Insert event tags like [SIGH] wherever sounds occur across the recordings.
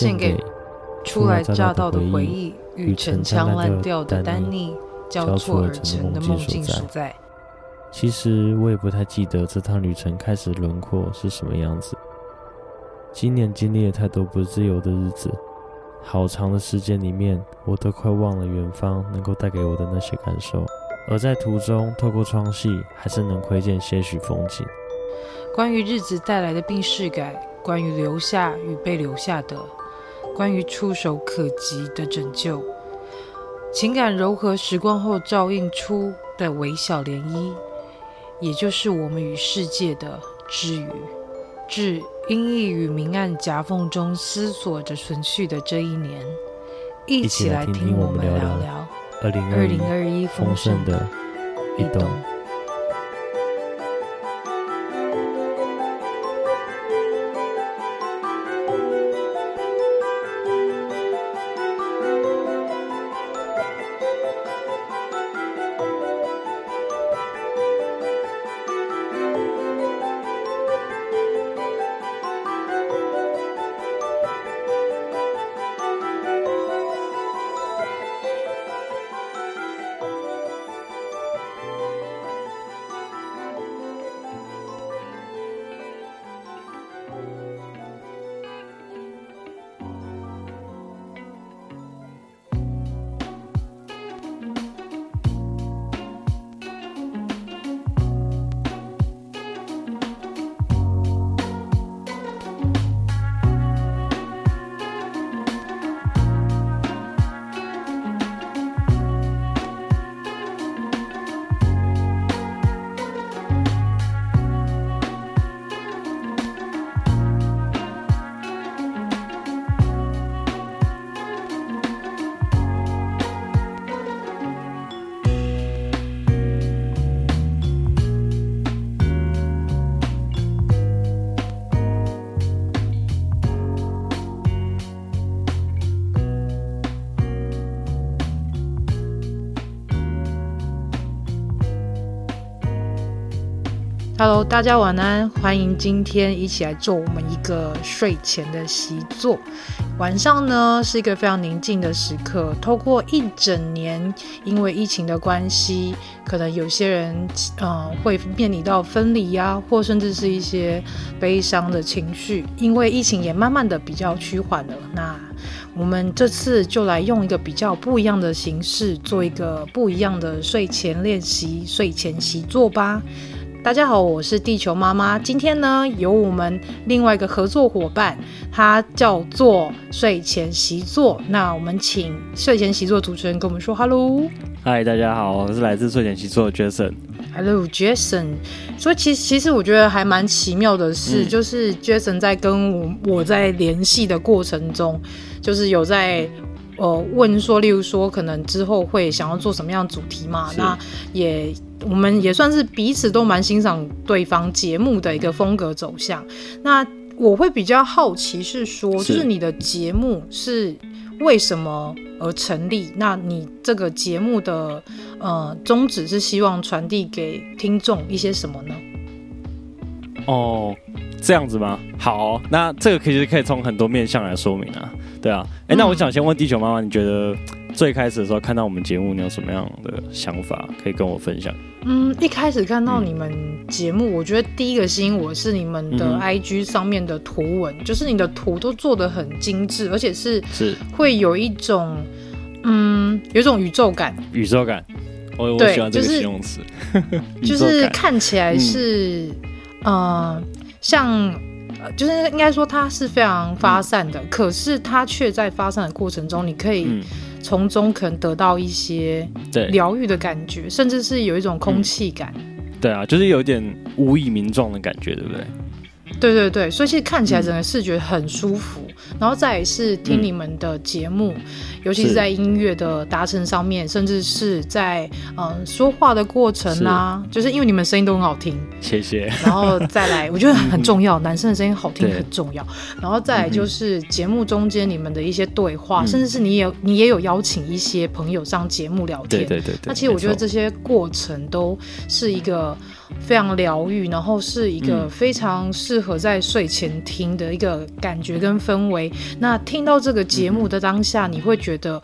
献给初来乍到的回忆与陈腔滥调的丹妮交错而成的梦境所在。其实我也不太记得这趟旅程开始轮廓是什么样子。今年经历了太多不自由的日子，好长的时间里面，我都快忘了远方能够带给我的那些感受。而在途中，透过窗隙，还是能窥见些许风景。关于日子带来的病逝感，关于留下与被留下的。关于触手可及的拯救，情感柔和时光后照映出的微小涟漪，也就是我们与世界的之语。致阴翳与明暗夹缝中思索着存续的这一年，一起来听我们聊聊二零二一丰盛的一动。Hello，大家晚安，欢迎今天一起来做我们一个睡前的习作。晚上呢是一个非常宁静的时刻，透过一整年因为疫情的关系，可能有些人呃会面临到分离呀、或甚至是一些悲伤的情绪，因为疫情也慢慢的比较趋缓了。那我们这次就来用一个比较不一样的形式，做一个不一样的睡前练习、睡前习作吧。大家好，我是地球妈妈。今天呢，有我们另外一个合作伙伴，他叫做睡前习作。那我们请睡前习作主持人跟我们说 “hello”。嗨，大家好，我是来自睡前习作的 Jason。Hello，Jason。所以其实其实我觉得还蛮奇妙的是，嗯、就是 Jason 在跟我我在联系的过程中，就是有在。呃，问说，例如说，可能之后会想要做什么样的主题嘛？那也，我们也算是彼此都蛮欣赏对方节目的一个风格走向。那我会比较好奇是说，是就是你的节目是为什么而成立？那你这个节目的呃宗旨是希望传递给听众一些什么呢？哦，这样子吗？好，那这个其实可以从很多面向来说明啊。对啊，哎，那我想先问地球妈妈，你觉得最开始的时候看到我们节目，你有什么样的想法可以跟我分享？嗯，一开始看到你们节目，嗯、我觉得第一个吸引我是你们的 IG 上面的图文，嗯、就是你的图都做的很精致，而且是是。会有一种嗯，有一种宇宙感，宇宙感。我我喜欢这个形容词，[LAUGHS] 就是看起来是，呃，像，呃就是应该说它是非常发散的，可是它却在发散的过程中，你可以嗯，从中可能得到一些对疗愈的感觉，甚至是有一种空气感。对啊，就是有点无以名状的感觉，对不对？对对对，所以其实看起来整个视觉很舒服，然后再是听你们的节目，尤其是在音乐的达成上面，甚至是在嗯、呃、说话的过程啊，就是因为你们声音都很好听，谢谢。然后再来，我觉得很重要，[LAUGHS] 男生的声音好听很重要，然后再来就是节目中间你们的一些对话，嗯。甚至是你也你也有邀请一些朋友上节目聊天，对对对对。那其实我觉得这些过程都是一个非常疗愈，然后是一个非常适合在睡前听的一个感觉跟氛围。那听到这个节目的当下，你会觉得，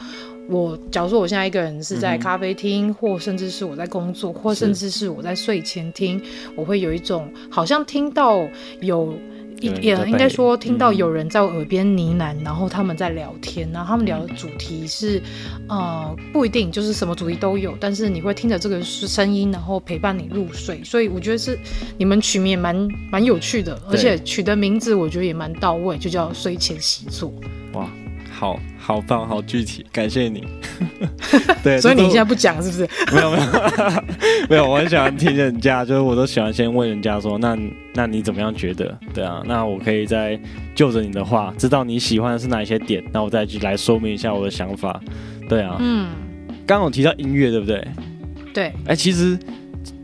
我假如说我现在一个人是在咖啡厅，或甚至是我在工作，或甚至是我在睡前听，我会有一种好像听到有。也应该说，听到有人在我耳边呢喃，然后他们在聊天，然后他们聊的主题是，呃，不一定就是什么主题都有，但是你会听着这个声音，然后陪伴你入睡。所以我觉得是你们取名也蛮蛮有趣的，而且取的名字我觉得也蛮到位，就叫睡前习作。哇，好好棒，好具体，感谢你。[LAUGHS] 对，所以你现在不讲是不是？没有没有 [LAUGHS] 没有，我很喜欢听人家，就是我都喜欢先问人家说，那那你怎么样觉得？对啊，那我可以再就着你的话，知道你喜欢的是哪一些点，那我再去来说明一下我的想法。对啊，嗯，刚刚有提到音乐，对不对？对。哎、欸，其实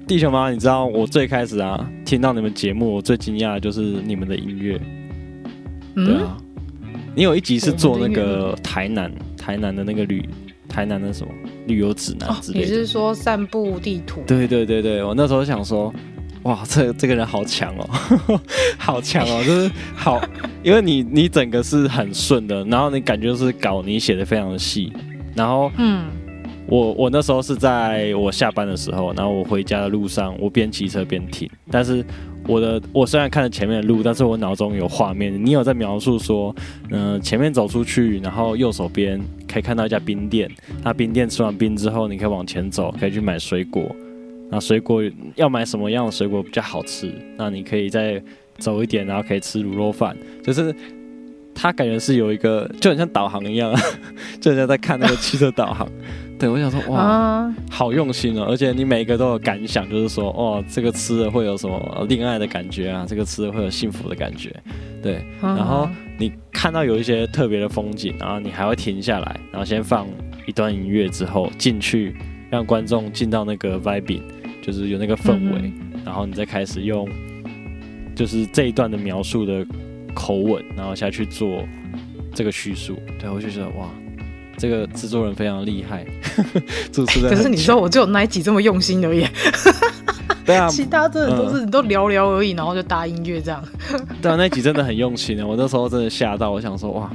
地球妈妈，你知道我最开始啊听到你们节目，我最惊讶的就是你们的音乐。嗯、对啊，你有一集是做那个台南台南的那个旅。台南的什么旅游指南之类的？哦，你是说散步地图？对对对对，我那时候想说，哇，这这个人好强哦，[LAUGHS] 好强哦，就是好，[LAUGHS] 因为你你整个是很顺的，然后你感觉是稿你写的非常的细，然后嗯，我我那时候是在我下班的时候，然后我回家的路上，我边骑车边听，但是。我的我虽然看着前面的路，但是我脑中有画面。你有在描述说，嗯、前面走出去，然后右手边可以看到一家冰店。那冰店吃完冰之后，你可以往前走，可以去买水果。那水果要买什么样的水果比较好吃？那你可以再走一点，然后可以吃卤肉饭。就是他感觉是有一个，就很像导航一样，[LAUGHS] 就很像在看那个汽车导航。对，我想说，哇，uh, 好用心哦！而且你每一个都有感想，就是说，哦，这个吃的会有什么恋爱的感觉啊？这个吃的会有幸福的感觉，对。Uh. 然后你看到有一些特别的风景，然后你还会停下来，然后先放一段音乐之后进去，让观众进到那个 vibing，就是有那个氛围，uh. 然后你再开始用，就是这一段的描述的口吻，然后下去做这个叙述。对，我就觉得哇。这个制作人非常厉害，[LAUGHS] 主持人。可是你说我只有那一集这么用心而已，对啊，[LAUGHS] 其他真的都是你都聊聊而已，然后就搭音乐这样。[LAUGHS] 对啊，那一集真的很用心的，我那时候真的吓到，我想说哇，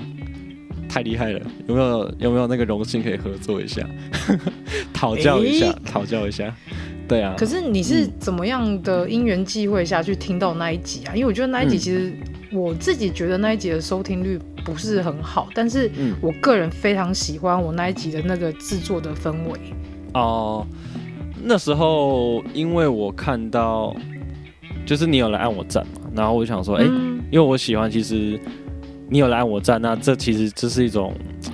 太厉害了，有没有有没有那个荣幸可以合作一下，讨教一下，讨、欸、教一下，对啊。可是你是怎么样的因缘际会下去听到那一集啊？因为我觉得那一集其实我自己觉得那一集的收听率。不是很好，但是我个人非常喜欢我那一集的那个制作的氛围。哦、呃，那时候因为我看到，就是你有来按我赞嘛，然后我就想说，哎、因为我喜欢，其实你有来按我赞，那这其实这是一种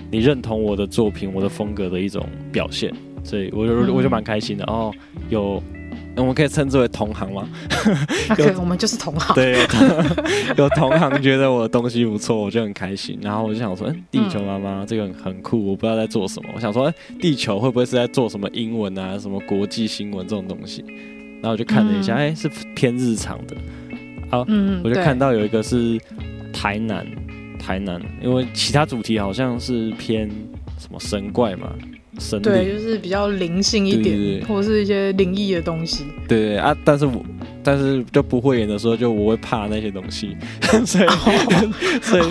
你认同我的作品、我的风格的一种表现，所以我就我就蛮开心的。哦，有。我们可以称之为同行吗？[LAUGHS] 可以，我们就是同行。对，[LAUGHS] 有同行觉得我的东西不错，我就很开心。然后我就想说，地球妈妈这个很酷，我不知道在做什么。我想说，地球会不会是在做什么英文啊，什么国际新闻这种东西？然后我就看了一下，哎、嗯，是偏日常的。好，嗯，我就看到有一个是台南，台南，因为其他主题好像是偏什么神怪嘛。对，就是比较灵性一点，对对对，或者是一些灵异的东西。对，啊，但是我但是就不会演的时候，就我会怕那些东西，[LAUGHS] 所以、oh. [LAUGHS] 所以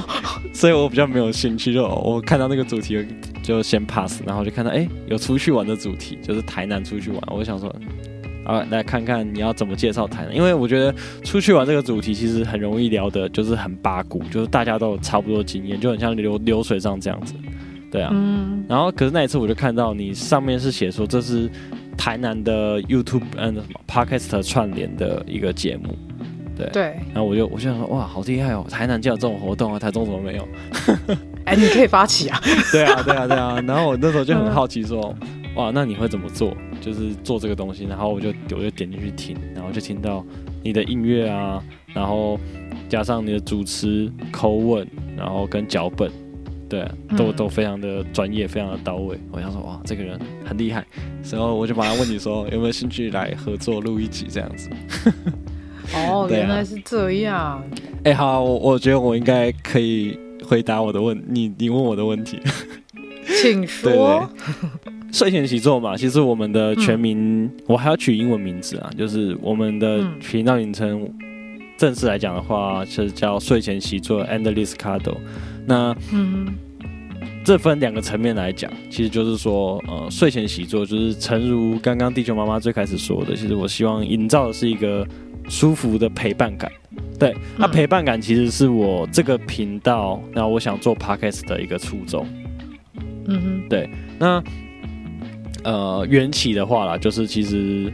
所以我比较没有兴趣。就我看到那个主题就先 pass，然后就看到哎、欸、有出去玩的主题，就是台南出去玩，我想说啊来看看你要怎么介绍台南，因为我觉得出去玩这个主题其实很容易聊的，就是很八股，就是大家都有差不多经验，就很像流流水账这样子。对啊，嗯，然后可是那一次我就看到你上面是写说这是台南的 YouTube 嗯什么 Podcast 串联的一个节目。对对，然后我就我就想说，哇，好厉害哦！台南就有这种活动啊，台中怎么没有？[LAUGHS] 哎，你可以发起啊！[LAUGHS] 对啊，对啊，对啊。[LAUGHS] 然后我那时候就很好奇说，哇，那你会怎么做？就是做这个东西。然后我就我就点进去听，然后就听到你的音乐啊，然后加上你的主持口吻，然后跟脚本，对，都都非常的专业，非常的到位。我想说，哇，这个人很厉害。然后我就马上问你说，有没有兴趣来合作录一集这样子？[LAUGHS] 哦，原来是这样。哎、欸，好，我我觉得我应该可以回答我的问你，你问我的问题，[LAUGHS] 请说。[LAUGHS] 睡前习作嘛，其实我们的全名、嗯、我还要取英文名字啊，就是我们的频道名称，正式来讲的话是叫睡前习作 Endless Cuddle。那嗯，这分两个层面来讲，其实就是说，呃，睡前习作就是诚如刚刚地球妈妈最开始说的，其实我希望营造的是一个。舒服的陪伴感，对，那陪伴感其实是我这个频道，那我想做 podcast 的一个初衷。嗯哼，对，那呃缘起的话啦，就是其实，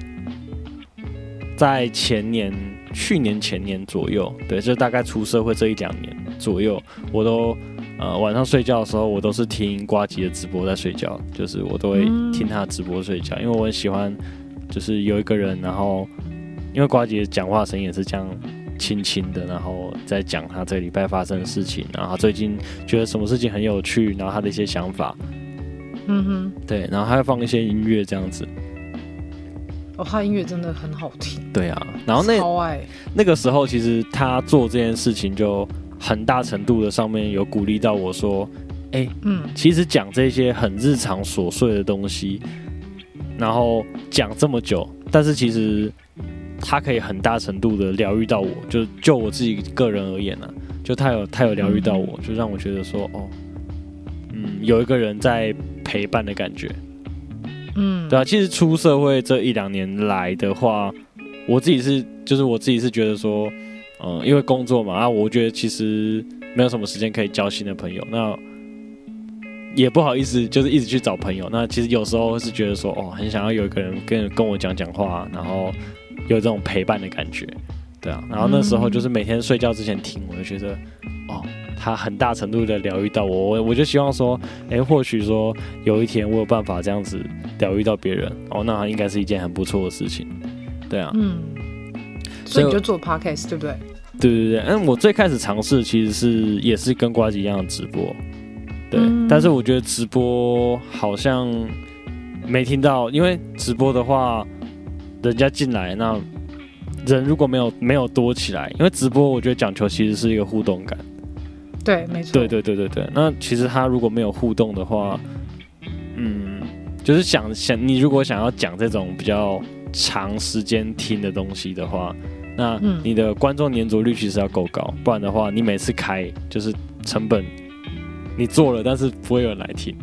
在前年、去年、前年左右，对，就大概出社会这一两年左右，我都呃晚上睡觉的时候，我都是听瓜吉的直播在睡觉，就是我都会听他的直播睡觉，因为我很喜欢，就是有一个人，然后。因为瓜吉讲话声音也是这样轻轻的，然后在讲他这个礼拜发生的事情，然后他最近觉得什么事情很有趣，然后他的一些想法，嗯哼，对，然后他会放一些音乐这样子。哦，他音乐真的很好听。对啊，然后那那个时候其实他做这件事情就很大程度的上面有鼓励到我说，哎，嗯，其实讲这些很日常琐碎的东西，然后讲这么久，但是其实。他可以很大程度的疗愈到我，就就我自己个人而言呢、啊，就他有他有疗愈到我，就让我觉得说，哦，嗯，有一个人在陪伴的感觉，嗯，对啊。其实出社会这一两年来的话，我自己是就是我自己是觉得说，嗯，因为工作嘛，啊，我觉得其实没有什么时间可以交新的朋友，那也不好意思，就是一直去找朋友。那其实有时候是觉得说，哦，很想要有一个人跟跟我讲讲话，然后。有这种陪伴的感觉，对啊，然后那时候就是每天睡觉之前听，我就觉得，哦，他很大程度的疗愈到我，我我就希望说，哎，或许说有一天我有办法这样子疗愈到别人，哦，那应该是一件很不错的事情，对啊，嗯，所以你就做 podcast 对不对？对对对，嗯，我最开始尝试其实是也是跟瓜吉一样的直播，对，嗯，但是我觉得直播好像没听到，因为直播的话。人家进来，那人如果没有没有多起来，因为直播我觉得讲求其实是一个互动感。对，没错。对对对对对。那其实他如果没有互动的话，嗯，就是想想你如果想要讲这种比较长时间听的东西的话，那你的观众粘着率其实要够高，不然的话你每次开就是成本你做了，但是不会有人来听。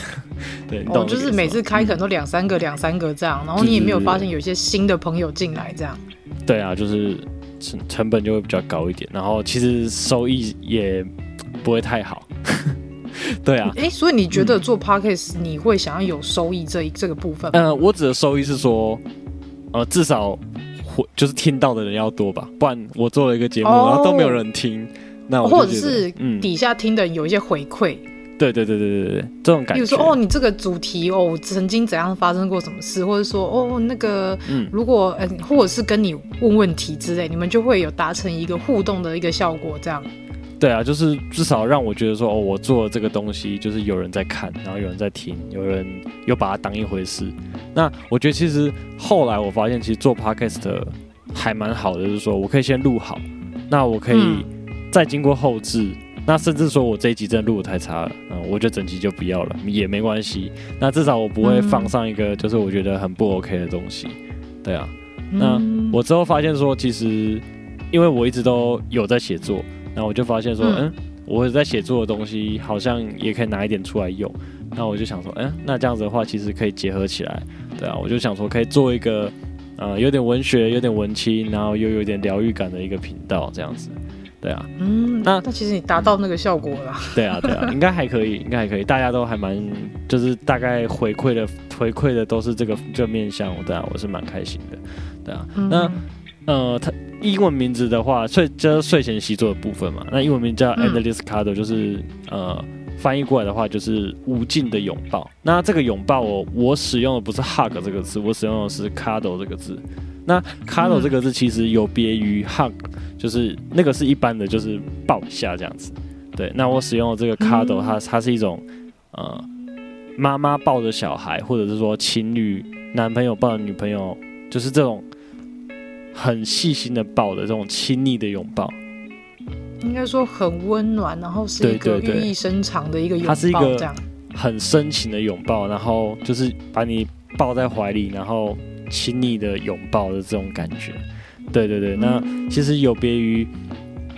[LAUGHS] 对，哦，就是每次开可能都两三个、两、嗯、三个这样，然后你也没有发现有一些新的朋友进来这样。对啊，就是成成本就会比较高一点，然后其实收益也不会太好。[LAUGHS] 对啊，哎、欸，所以你觉得做 Podcast 你会想要有收益这一这个部分？嗯、呃，我指的收益是说，呃，至少会就是听到的人要多吧，不然我做了一个节目，哦、然后都没有人听，那我或者是底下听的有一些回馈。嗯对对对对对对，这种感觉。比如说哦，你这个主题哦，曾经怎样发生过什么事，或者说哦，那个，嗯，如果呃，或者是跟你问问题之类，你们就会有达成一个互动的一个效果，这样。对啊，就是至少让我觉得说哦，我做这个东西就是有人在看，然后有人在听，有人又把它当一回事。那我觉得其实后来我发现，其实做 podcast 还蛮好的，就是说我可以先录好，那我可以再经过后置。嗯那甚至说我这一集真的录得太差了，嗯，我就整集就不要了，也没关系。那至少我不会放上一个就是我觉得很不 OK 的东西，对啊。那我之后发现说，其实因为我一直都有在写作，那我就发现说，嗯，我在写作的东西好像也可以拿一点出来用。那我就想说，嗯，那这样子的话，其实可以结合起来，对啊。我就想说，可以做一个呃有点文学、有点文青，然后又有点疗愈感的一个频道，这样子。对啊，嗯，那那其实你达到那个效果了，对啊，对啊，应该还可以，应该还可以，大家都还蛮，就是大概回馈的回馈的都是这个这个面向，对啊，我是蛮开心的，对啊，嗯、那呃，它英文名字的话，睡就是睡前习作的部分嘛，那英文名叫 Endless Cuddle，就是呃。翻译过来的话就是无尽的拥抱。那这个拥抱我我使用的不是 hug 这个字，我使用的是 cuddle 这个字。那 cuddle 这个字其实有别于 hug，就是那个是一般的，就是抱一下这样子。对，那我使用的这个 cuddle，它它是一种呃妈妈抱着小孩，或者是说情侣男朋友抱着女朋友，就是这种很细心的抱的这种亲昵的拥抱。应该说很温暖，然后是一个寓意深长的一个拥抱，它是一个很深情的拥抱，然后就是把你抱在怀里，然后亲昵的拥抱的这种感觉。对对对，那其实有别于，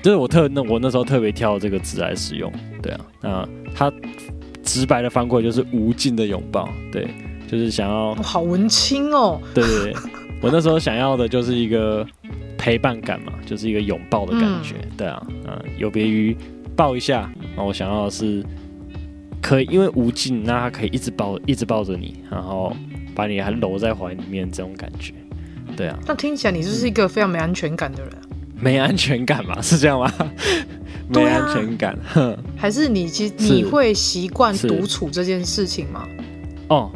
就是我特那我那时候特别挑这个字来使用。对啊，那它直白的翻过来就是无尽的拥抱。对，就是想要好文青哦。对对对，我那时候想要的就是一个。陪伴感嘛，就是一个拥抱的感觉，嗯、对啊，嗯，有别于抱一下，那我想要的是可以，因为无尽，那他可以一直抱，一直抱着你，然后把你还搂在怀里面，这种感觉，对啊。那听起来你就是一个非常没安全感的人，没安全感嘛？[LAUGHS] 是这样吗？没安全感，哼，还是你其实你会习惯独处这件事情吗？哦，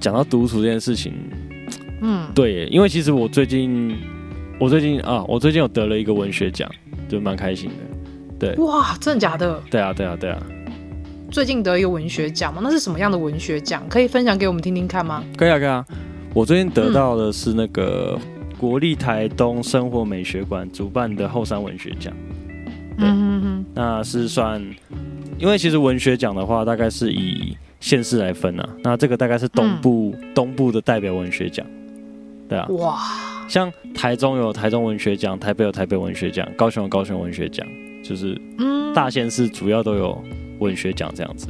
讲到独处这件事情，嗯，对，因为其实我最近。我最近啊，我最近有得了一个文学奖，就蛮开心的。对，哇，真的假的？对啊，对啊，对啊。最近得一个文学奖吗？那是什么样的文学奖？可以分享给我们听听看吗？可以啊，可以啊。我最近得到的是那个国立台东生活美学馆主办的后山文学奖。对，嗯那是算，因为其实文学奖的话，大概是以县市来分啊。那这个大概是东部、嗯、东部的代表文学奖。对啊。哇。像台中有台中文学奖，台北有台北文学奖，高雄有高雄文学奖，就是大县市主要都有文学奖这样子，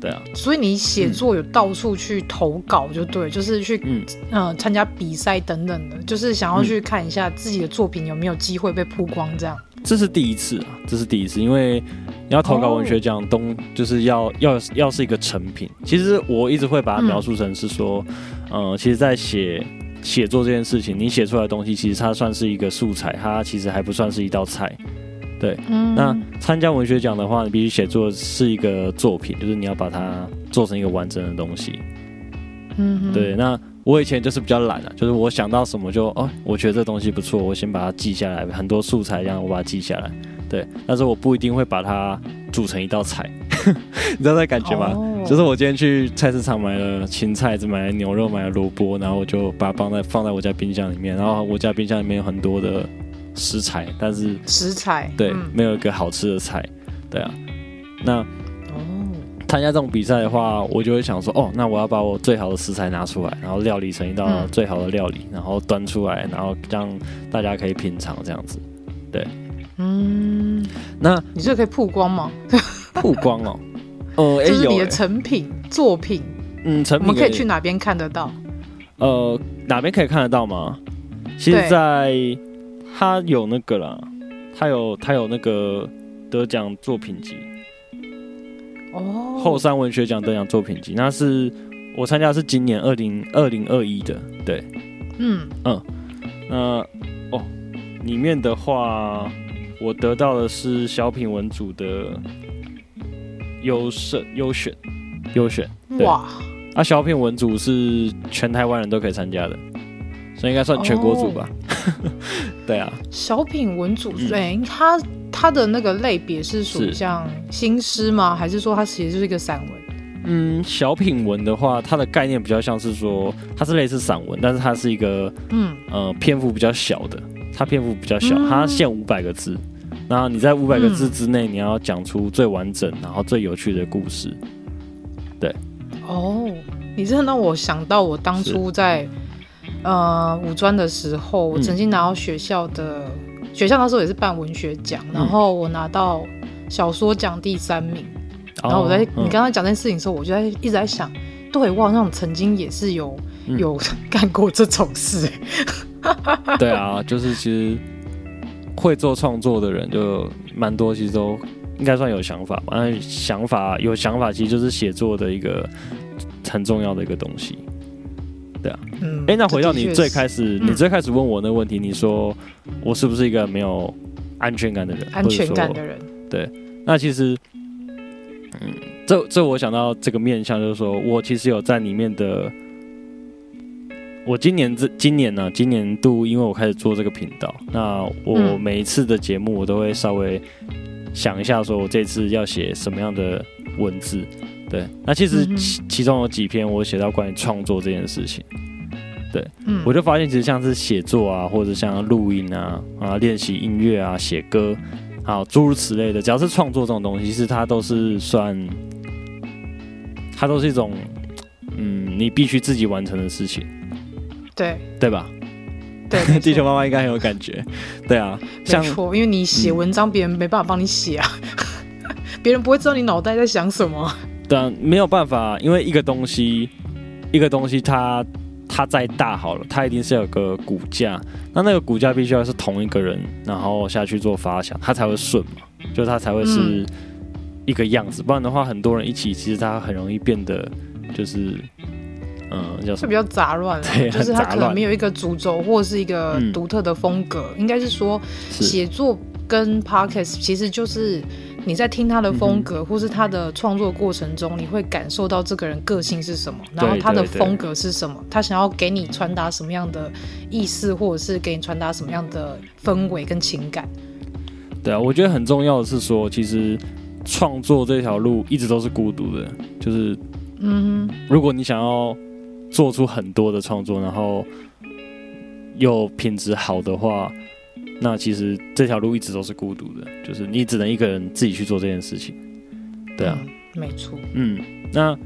对啊。所以你写作有到处去投稿就对，嗯、就是去嗯呃参加比赛等等的，就是想要去看一下自己的作品有没有机会被曝光这样。这是第一次啊，这是第一次，因为你要投稿文学奖，东就是要要要是一个成品。其实我一直会把它描述成是说，嗯、呃，其实在写。写作这件事情，你写出来的东西，其实它算是一个素材，它其实还不算是一道菜。对，嗯、那参加文学奖的话，你必须写作是一个作品，就是你要把它做成一个完整的东西。嗯，对。那我以前就是比较懒啊，就是我想到什么就哦，我觉得这东西不错，我先把它记下来，很多素材这样我把它记下来。对，但是我不一定会把它煮成一道菜。[LAUGHS] 你知道那感觉吗？Oh. 就是我今天去菜市场买了青菜，只买了牛肉，买了萝卜，然后我就把它放在放在我家冰箱里面。然后我家冰箱里面有很多的食材，但是食材对、嗯、没有一个好吃的菜。对啊，那哦，参加这种比赛的话，我就会想说，哦，那我要把我最好的食材拿出来，然后料理成一道最好的料理，嗯、然后端出来，然后让大家可以品尝这样子。对，嗯，那你这个可以曝光吗？曝光哦，呃，[LAUGHS] 这是你的成品、欸、作品，嗯，成品，我们可以去哪边看得到？呃，哪边可以看得到吗？其实，在他有那个啦，他有他有那个得奖作品集。哦，后山文学奖得奖作品集，那是我参加的是今年二零二零二一的，对，嗯。嗯，那哦，里面的话，我得到的是小品文组的。优胜、优选、优选，哇！啊，小品文组是全台湾人都可以参加的，所以应该算全国组吧？哦、[LAUGHS] 对啊，小品文组，对，它它的那个类别是属于像新诗吗？还是说它其实就是一个散文？嗯，小品文的话，它的概念比较像是说，它是类似散文，但是它是一个嗯呃篇幅比较小的，它篇幅比较小，它限五百个字。然后你在五百个字之内，你要讲出最完整、然后最有趣的故事。对，哦，你这让我想到我当初在呃五专的时候，我曾经拿到学校的、嗯、学校那时候也是办文学奖，然后我拿到小说奖第三名。然后我在、哦、你刚刚讲这件事情的时候，我就在一直在想，对，我好像曾经也是有有 [LAUGHS] 干过这种事。[LAUGHS] 对啊，就是其实。会做创作的人就蛮多，其实都应该算有想法吧。想法有想法，其实就是写作的一个很重要的一个东西。对啊，嗯，哎、欸，那回到你最开始，你最开始问我那个问题，你说我是不是一个没有安全感的人？安全感的人，对。那其实，嗯，这这我想到这个面向，就是说我其实有在里面的。我今年这今年呢、啊，今年度因为我开始做这个频道，那我每一次的节目我都会稍微想一下，说我这次要写什么样的文字。对，那其实其其中有几篇我写到关于创作这件事情。对，嗯我就发现其实像是写作啊，或者像录音啊啊，练习音乐啊，写歌，好诸如此类的，只要是创作这种东西，其实它都是算，它都是一种，嗯，你必须自己完成的事情。对对吧？对，[LAUGHS] 地球妈妈应该很有感觉。对啊，没错，因为你写文章，别人没办法帮你写啊，[LAUGHS] 别、嗯、人不会知道你脑袋在想什么。对啊，没有办法，因为一个东西，一个东西它，它它再大好了，它一定是有个骨架。那那个骨架必须要是同一个人，然后下去做发想，它才会顺嘛，就它才会是一个样子。嗯、不然的话，很多人一起，其实它很容易变得就是。嗯，就比较杂乱了，就是他可能没有一个主轴或者是一个独特的风格。嗯、应该是说，写作跟 podcast 其实就是你在听他的风格，嗯、或是他的创作过程中，你会感受到这个人个性是什么，然后他的风格是什么，他想要给你传达什么样的意思，或者是给你传达什么样的氛围跟情感。对啊，我觉得很重要的是说，其实创作这条路一直都是孤独的，就是嗯，如果你想要。做出很多的创作，然后又品质好的话，那其实这条路一直都是孤独的，就是你只能一个人自己去做这件事情。对啊，嗯、没错。嗯，那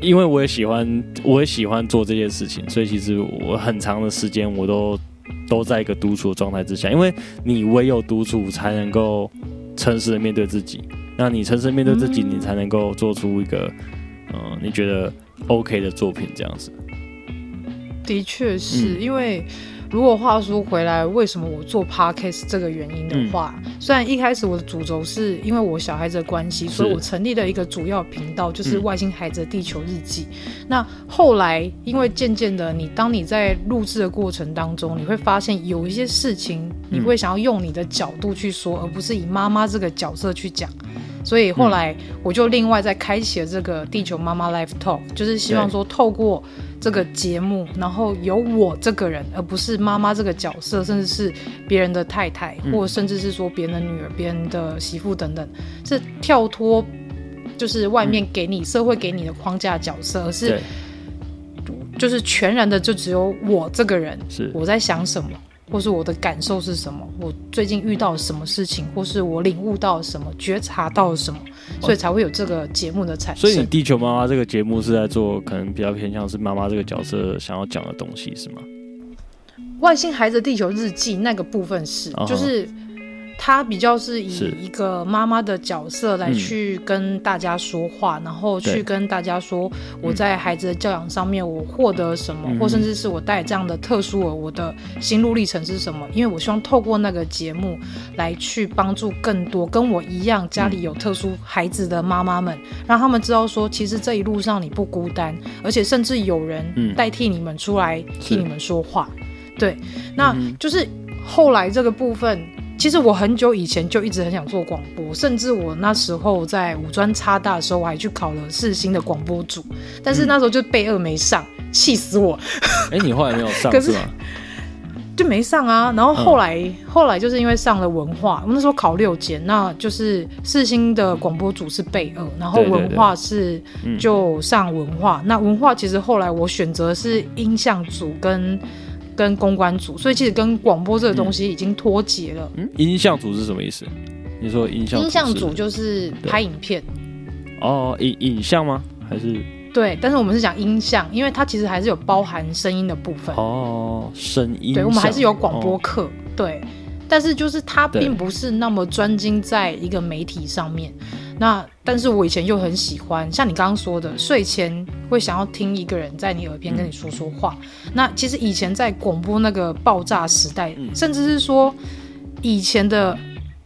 因为我也喜欢，我也喜欢做这件事情，所以其实我很长的时间我都都在一个独处的状态之下，因为你唯有独处才能够诚实的面对自己，那你诚实面对自己，你才能够做出一个，嗯、呃，你觉得。OK 的作品这样子，的确是、嗯、因为，如果话说回来，为什么我做 Podcast 这个原因的话，嗯、虽然一开始我的主轴是因为我小孩子的关系，所以我成立了一个主要频道，就是外星孩子的地球日记。嗯、那后来因为渐渐的，你当你在录制的过程当中，你会发现有一些事情，你会想要用你的角度去说，而不是以妈妈这个角色去讲。所以后来我就另外再开启了这个地球妈妈 Live Talk，就是希望说透过这个节目，然后有我这个人，而不是妈妈这个角色，甚至是别人的太太，或甚至是说别人的女儿、别人的媳妇等等，是跳脱就是外面给你社会给你的框架角色，而是就是全然的就只有我这个人，是。我在想什么。或是我的感受是什么？我最近遇到了什么事情，或是我领悟到了什么，觉察到了什么，所以才会有这个节目的产生。所以，你地球妈妈这个节目是在做，可能比较偏向是妈妈这个角色想要讲的东西，是吗？外星孩子地球日记那个部分是，就是。他比较是以一个妈妈的角色来去跟大家说话，嗯、然后去跟大家说我在孩子的教养上面我获得什么，嗯、或甚至是我带这样的特殊儿，我的心路历程是什么？因为我希望透过那个节目来去帮助更多跟我一样家里有特殊孩子的妈妈们，让他们知道说，其实这一路上你不孤单，而且甚至有人代替你们出来替你们说话。对，那就是后来这个部分。其实我很久以前就一直很想做广播，甚至我那时候在五专插大的时候，我还去考了四星的广播组，但是那时候就备二没上，气死我！哎、欸，你后来没有上可是吗？就没上啊。然后后来、嗯、后来就是因为上了文化，我那时候考六间，那就是四星的广播组是备二，然后文化是就上文化。对对对，那文化其实后来我选择是音像组跟。跟公关组，所以其实跟广播这个东西已经脱节了。嗯，音像组是什么意思？你说音像组？音像组就是拍影片。哦，影影像吗？还是？对，但是我们是讲音像，因为它其实还是有包含声音的部分。哦，声音。对，我们还是有广播课。哦、对，但是就是它并不是那么专精在一个媒体上面。那但是我以前又很喜欢，像你刚刚说的，睡前会想要听一个人在你耳边跟你说说话。嗯、那其实以前在广播那个爆炸时代，嗯、甚至是说以前的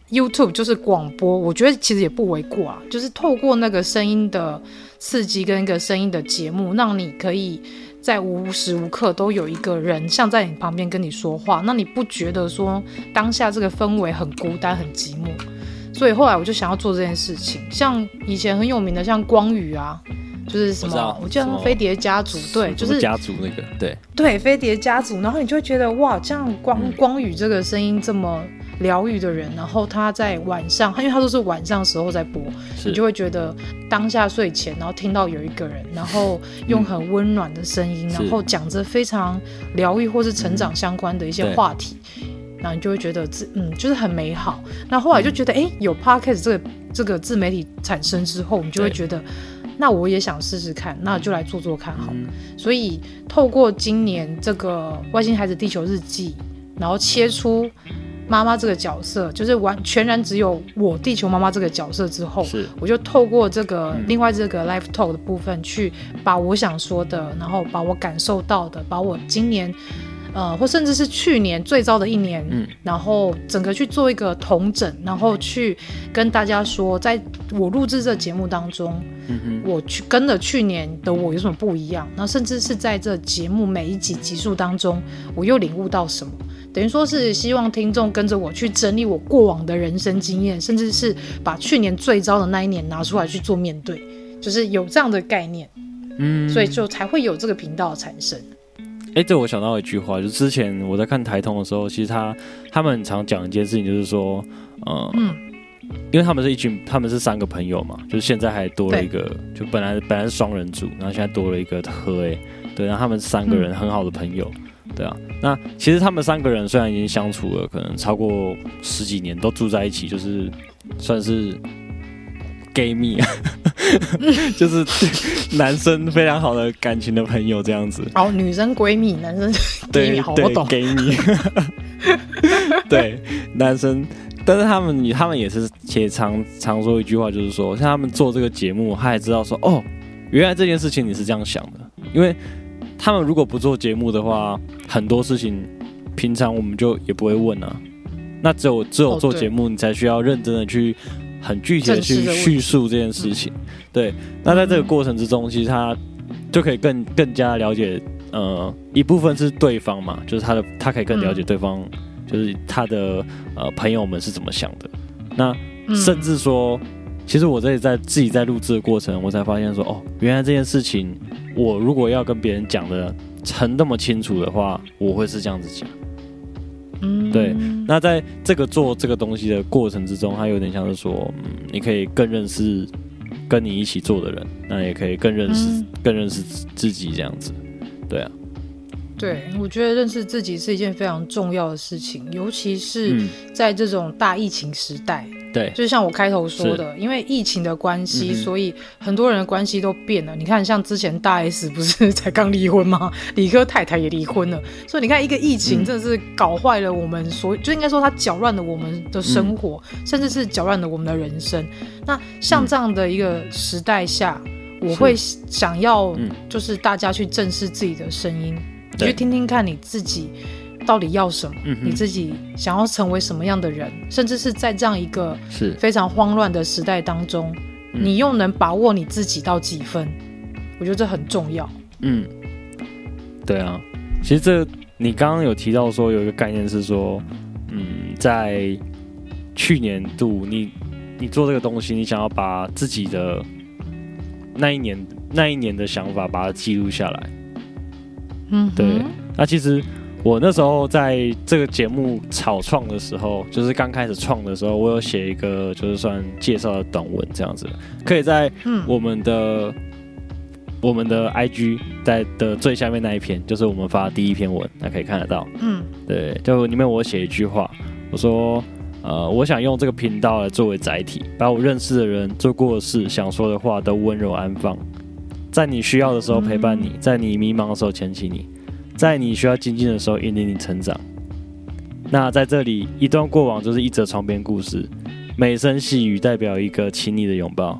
YouTube 就是广播，我觉得其实也不为过啊，就是透过那个声音的刺激跟一个声音的节目，让你可以在无时无刻都有一个人像在你旁边跟你说话，那你不觉得说当下这个氛围很孤单很寂寞？所以后来我就想要做这件事情，像以前很有名的像光宇啊。就是什么，我，我记得飞碟家族，对，就是家族那个，对。对，飞碟家族，然后你就会觉得哇，这样光、嗯、光宇这个声音这么疗愈的人，然后他在晚上，因为他都是晚上时候在播，你就会觉得当下睡前，然后听到有一个人，然后用很温暖的声音，嗯、然后讲着非常疗愈或是成长相关的一些话题，嗯、然后你就会觉得自嗯，就是很美好。那后来就觉得，哎、嗯，有 Podcast 这个这个自媒体产生之后，你就会觉得。那我也想试试看，那就来做做看好。嗯、所以透过今年这个《外星孩子地球日记》，然后切出妈妈这个角色，就是完全然只有我地球妈妈这个角色之后，是我就透过这个、嗯、另外这个 live talk 的部分，去把我想说的，然后把我感受到的，把我今年。呃，或甚至是去年最糟的一年，嗯，然后整个去做一个统整，然后去跟大家说，在我录制这节目当中，我去跟了去年的我有什么不一样？那甚至是在这节目每一集集数当中，我又领悟到什么？等于说是希望听众跟着我去整理我过往的人生经验，甚至是把去年最糟的那一年拿出来去做面对，就是有这样的概念，嗯，所以就才会有这个频道产生。哎，这我想到一句话，就之前我在看台通的时候，其实他他们很常讲一件事情，就是说，呃、嗯，因为他们是一群，他们是三个朋友嘛，就是现在还多了一个，就本来本来是双人组，然后现在多了一个喝哎，对，然后他们三个人很好的朋友，嗯、对啊，那其实他们三个人虽然已经相处了可能超过十几年，都住在一起，就是算是。闺蜜啊，就是男生非常好的感情的朋友这样子。哦，女生闺蜜，男生闺蜜，[LAUGHS] 好我懂。闺蜜，[LAUGHS] 对，男生，但是他们，他们也是且常常说一句话，就是说，像他们做这个节目，他也知道说，哦，原来这件事情你是这样想的，因为他们如果不做节目的话，很多事情平常我们就也不会问啊。那只有只有做节目，你才需要认真的去。很具体的去叙述这件事情，对。那在这个过程之中，其实他就可以更更加了解，呃，一部分是对方嘛，就是他的他可以更了解对方，就是他的呃朋友们是怎么想的。那甚至说，其实我这里在自己在录制的过程，我才发现说，哦，原来这件事情，我如果要跟别人讲的很那么清楚的话，我会是这样子讲。嗯，对。那在这个做这个东西的过程之中，它有点像是说，嗯，你可以更认识跟你一起做的人，那也可以更认识、嗯、更认识自己这样子。对啊，对，我觉得认识自己是一件非常重要的事情，尤其是在这种大疫情时代。对，就像我开头说的，因为疫情的关系，所以很多人的关系都变了。你看，像之前大 S 不是才刚离婚吗？[LAUGHS] 理科太太也离婚了。所以你看，一个疫情真的是搞坏了我们所，就应该说它搅乱了我们的生活，甚至是搅乱了我们的人生。那像这样的一个时代下，我会想要就是大家去正视自己的声音，你去听听看你自己。到底要什么？嗯、你自己想要成为什么样的人？甚至是在这样一个是非常慌乱的时代当中，是你又能把握你自己到几分？嗯、我觉得这很重要。嗯，对啊。其实这你刚刚有提到说有一个概念是说，嗯，在去年度你你做这个东西，你想要把自己的那一年那一年的想法把它记录下来。嗯，对。那其实。我那时候在这个节目草创的时候，就是刚开始创的时候，我有写一个就是算介绍的短文这样子，可以在我们的、嗯、我们的 IG 在的最下面那一篇，就是我们发的第一篇文，大家可以看得到。嗯，对，就里面我写一句话，我说，呃，我想用这个频道来作为载体，把我认识的人、做过的事、想说的话都温柔安放，在你需要的时候陪伴你，在你迷茫的时候牵起你。在你需要精进的时候，引领你成长。那在这里，一段过往就是一则床边故事，每声细语代表一个亲昵的拥抱。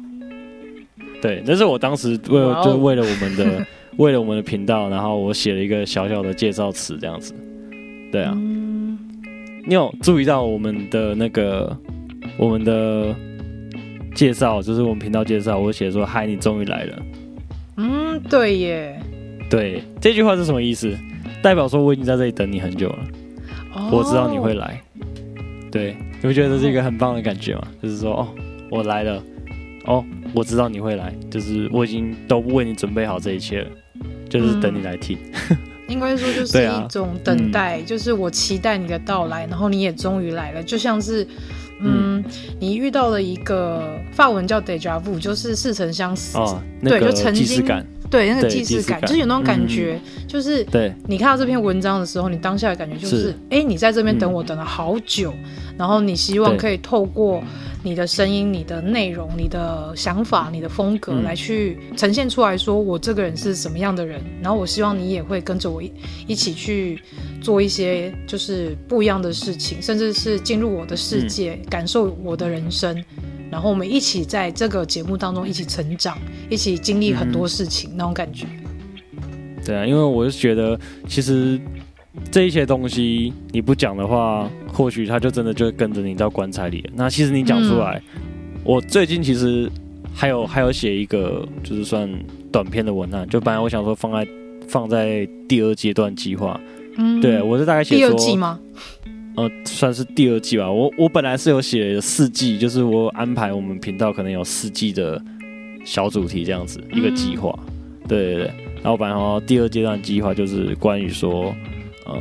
对，那是我当时为了，就为了我们的，[LAUGHS] 为了我们的频道，然后我写了一个小小的介绍词，这样子。对啊。你有注意到我们的那个我们的介绍，就是我们频道介绍，我写说嗨，你终于来了。嗯，对耶。对，这句话是什么意思？代表说我已经在这里等你很久了。哦，我知道你会来。对，你不觉得这是一个很棒的感觉吗？就是说，哦，我来了。哦，我知道你会来，就是我已经都为你准备好这一切了，就是等你来听。嗯应该说就是一种等待，啊嗯、就是我期待你的到来，然后你也终于来了，就像是，嗯，嗯你遇到了一个法文叫 deja vu，就是似曾相识，哦那个、对，就曾经，对，那个既视感，就是有那种感觉，嗯、就是对你看到这篇文章的时候，你当下的感觉就是，哎，你在这边等我等了好久，嗯、然后你希望可以透过。你的声音、你的内容、你的想法、你的风格，来去呈现出来说我这个人是什么样的人。嗯、然后我希望你也会跟着我一一起去做一些就是不一样的事情，甚至是进入我的世界，嗯、感受我的人生。然后我们一起在这个节目当中一起成长，一起经历很多事情，嗯、那种感觉。对啊，因为我是觉得其实。这一些东西你不讲的话，或许他就真的就会跟着你到棺材里。那其实你讲出来，嗯、我最近其实还有还有写一个就是算短篇的文案，就本来我想说放在放在第二阶段计划。嗯，对我是大概写第二季吗？呃，算是第二季吧。我我本来是有写四季，就是我安排我们频道可能有四季的小主题这样子一个计划。嗯、对对对，然后本来第二阶段计划就是关于说。呃，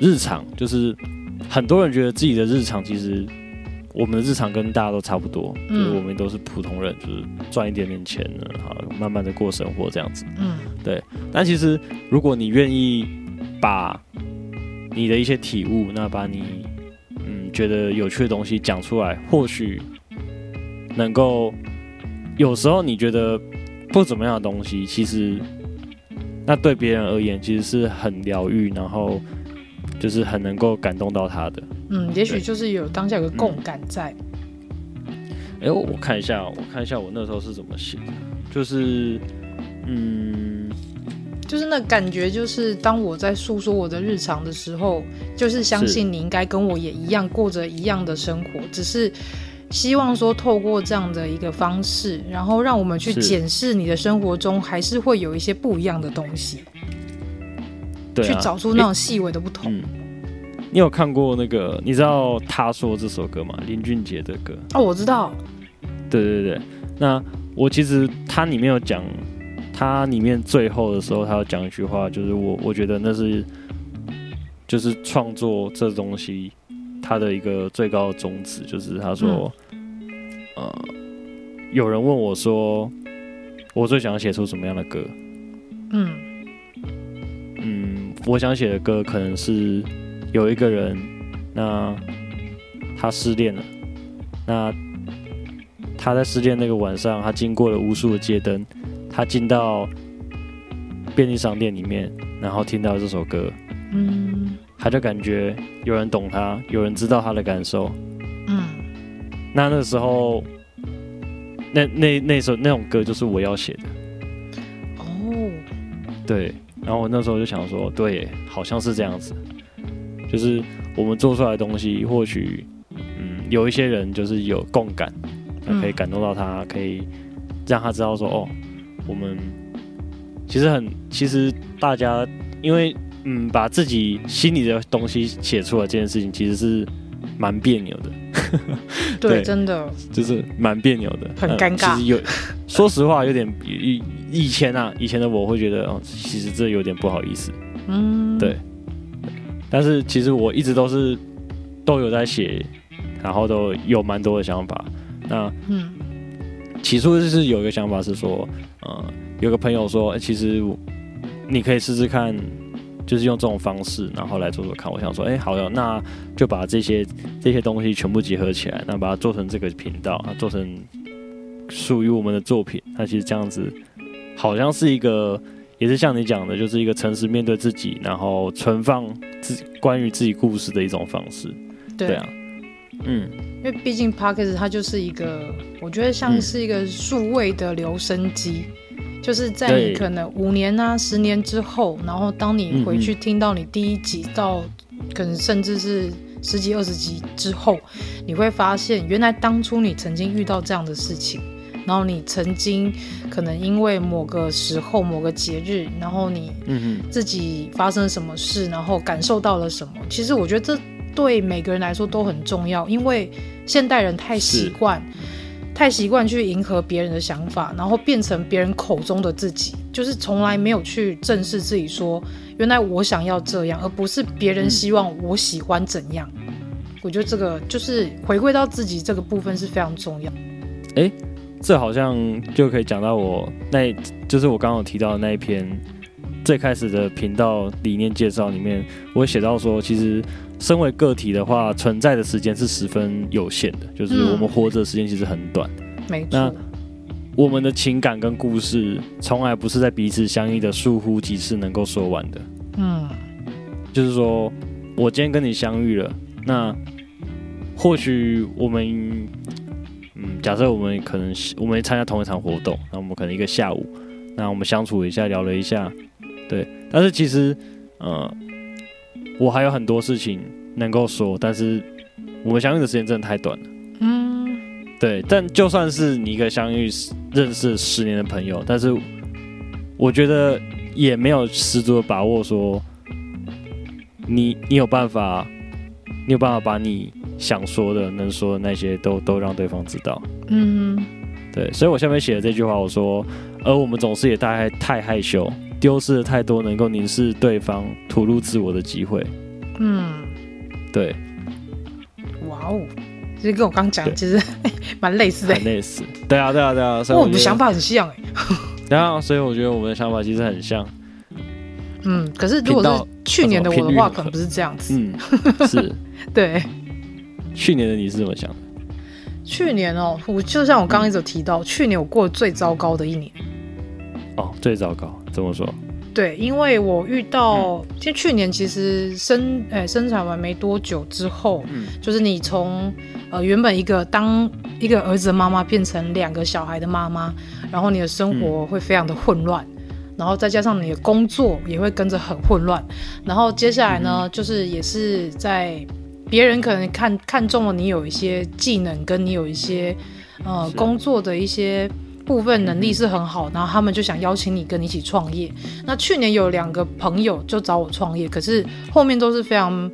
日常就是很多人觉得自己的日常，其实我们的日常跟大家都差不多，嗯、就是我们都是普通人，就是赚一点点钱呢，好，慢慢的过生活这样子。嗯，对。但其实如果你愿意把你的一些体悟，那把你嗯觉得有趣的东西讲出来，或许能够有时候你觉得不怎么样的东西，其实。那对别人而言，其实是很疗愈，然后就是很能够感动到他的。嗯，也许就是有当下有个共感在。哎、嗯，我看一下，我看一下我那时候是怎么写的，就是，嗯，就是那感觉，就是当我在诉说我的日常的时候，就是相信你应该跟我也一样过着一样的生活，只是。希望说透过这样的一个方式，然后让我们去检视你的生活中，还是会有一些不一样的东西，对啊，去找出那种细微的不同。嗯，你有看过那个？你知道他说这首歌吗？林俊杰的歌。哦，我知道。对对对，那我其实它里面有讲，他里面最后的时候，他要讲一句话，就是我我觉得那是，就是创作这东西。他的一个最高的宗旨就是，他说：“嗯、呃，有人问我说，我最想要写出什么样的歌？嗯嗯，我想写的歌可能是有一个人，那他失恋了，那他在失恋那个晚上，他经过了无数的街灯，他进到便利商店里面，然后听到这首歌，嗯。”他就感觉有人懂他，有人知道他的感受。嗯，那那时候，那那那首那种歌就是我要写的。哦，对。然后我那时候就想说，对，好像是这样子。就是我们做出来的东西，或许，嗯，有一些人就是有共感，可以感动到他，可以让他知道说，哦，我们其实很，其实大家因为。嗯，把自己心里的东西写出来这件事情，其实是蛮别扭的。[LAUGHS] 对，对，真的就是蛮别扭的，很尴尬。嗯、其实有，说实话，有点以以前啊，以前的我会觉得，哦，其实这有点不好意思。嗯，对。但是其实我一直都是都有在写，然后都有蛮多的想法。那嗯，起初就是有一个想法是说，呃，有个朋友说，欸、其实你可以试试看。就是用这种方式，然后来做做看。我想说，哎、欸，好的，那就把这些这些东西全部结合起来，那把它做成这个频道，做成属于我们的作品。那其实这样子，好像是一个，也是像你讲的，就是一个诚实面对自己，然后存放自己关于自己故事的一种方式。对，对啊，嗯，因为毕竟 Podcast 它就是一个，我觉得像是一个数位的留声机。嗯就是在你可能五年啊、十年之后，然后当你回去听到你第一集到，可能甚至是十几二十集之后，你会发现，原来当初你曾经遇到这样的事情，然后你曾经可能因为某个时候、某个节日，然后你自己发生什么事，然后感受到了什么。其实我觉得这对每个人来说都很重要，因为现代人太习惯。太习惯去迎合别人的想法，然后变成别人口中的自己，就是从来没有去正视自己说，说原来我想要这样，而不是别人希望我喜欢怎样。嗯、我觉得这个就是回归到自己这个部分是非常重要。哎，这好像就可以讲到我那，就是我刚刚有提到的那一篇最开始的频道理念介绍里面，我写到说，其实。身为个体的话，存在的时间是十分有限的，就是我们活着的时间其实很短。没错。那我们的情感跟故事，从来不是在彼此相依的疏忽几次能够说完的。嗯。就是说，我今天跟你相遇了，那或许我们，嗯，假设我们可能我们参加同一场活动，那我们可能一个下午，那我们相处一下，聊了一下，对。但是其实，呃。我还有很多事情能够说，但是我们相遇的时间真的太短了。嗯，对。但就算是你一个相遇认识十年的朋友，但是我觉得也没有十足的把握说你你有办法，你有办法把你想说的、能说的那些都都让对方知道。嗯，对。所以我下面写的这句话，我说，而我们总是也太太害羞。丢失了太多能够凝视对方、吐露自我的机会。嗯，对。哇哦，其实跟我刚讲其实蛮类似的。类似。对啊，对啊，对啊。所以我们的想法很像哎。对啊，所以我觉得我们的想法其实很像。嗯，可是如果是去年的我的话，可能不是这样子。嗯，[LAUGHS] 是。对。去年的你是怎么想的？去年哦，我就像我刚刚一直提到，去年我过得最糟糕的一年。哦，最糟糕，怎么说？对，因为我遇到，其实去年其实生，哎，生产完没多久之后，就是你从呃原本一个当一个儿子的妈妈变成两个小孩的妈妈，然后你的生活会非常的混乱，然后再加上你的工作也会跟着很混乱，然后接下来呢，就是也是在别人可能看看中了你有一些技能，跟你有一些呃工作的一些。部分能力是很好，然后他们就想邀请你跟你一起创业。那去年有两个朋友就找我创业，可是后面都是非常，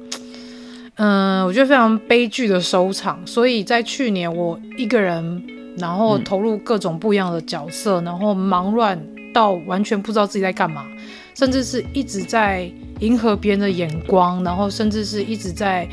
嗯、我觉得非常悲剧的收场。所以在去年我一个人，然后投入各种不一样的角色，然后忙乱到完全不知道自己在干嘛，甚至是一直在迎合别人的眼光，然后甚至是一直在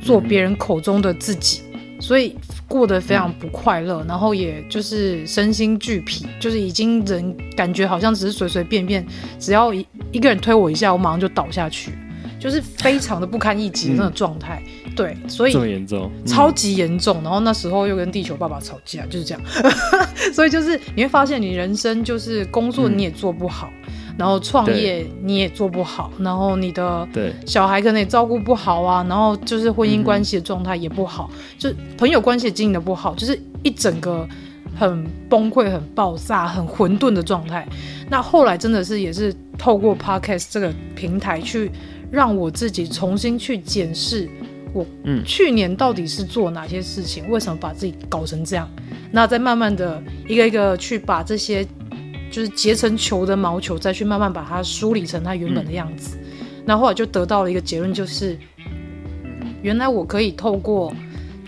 做别人口中的自己，所以。过得非常不快乐，然后也就是身心俱疲，就是已经人感觉好像只是随随便便，只要一一个人推我一下，我马上就倒下去，就是非常的不堪一击那种状态。嗯、对，所以这么严重，超级严重。然后那时候又跟地球爸爸吵架，就是这样。[LAUGHS] 所以就是你会发现，你人生就是工作你也做不好。嗯然后创业你也做不好，然后你的小孩可能也照顾不好啊，然后就是婚姻关系的状态也不好，嗯、就朋友关系经营的不好，就是一整个很崩溃、很爆炸、很混沌的状态。那后来真的是也是透过 Podcast 这个平台去让我自己重新去检视我去年到底是做哪些事情，为什么把自己搞成这样，那再慢慢的一个一个去把这些。就是结成球的毛球，再去慢慢把它梳理成它原本的样子。那、嗯、后来就得到了一个结论，就是原来我可以透过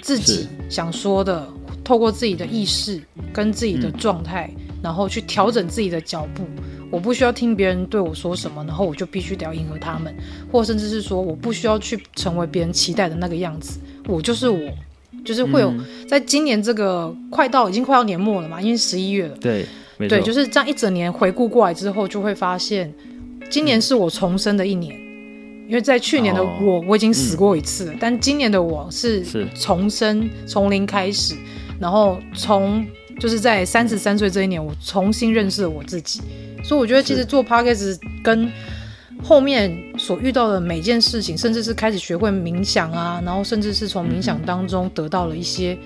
自己想说的，透过自己的意识跟自己的状态，嗯、然后去调整自己的脚步。我不需要听别人对我说什么，然后我就必须得要迎合他们，或甚至是说我不需要去成为别人期待的那个样子。我就是我，就是会有在今年这个快到已经快要年末了嘛，因为十一月了。对。对，就是这样一整年回顾过来之后，就会发现，今年是我重生的一年，因为在去年的我，我已经死过一次了，但今年的我是重生，从零开始，然后从就是在三十三岁这一年，我重新认识了我自己，所以我觉得其实做 Podcast 跟后面所遇到的每件事情，甚至是开始学会冥想啊，然后甚至是从冥想当中得到了一些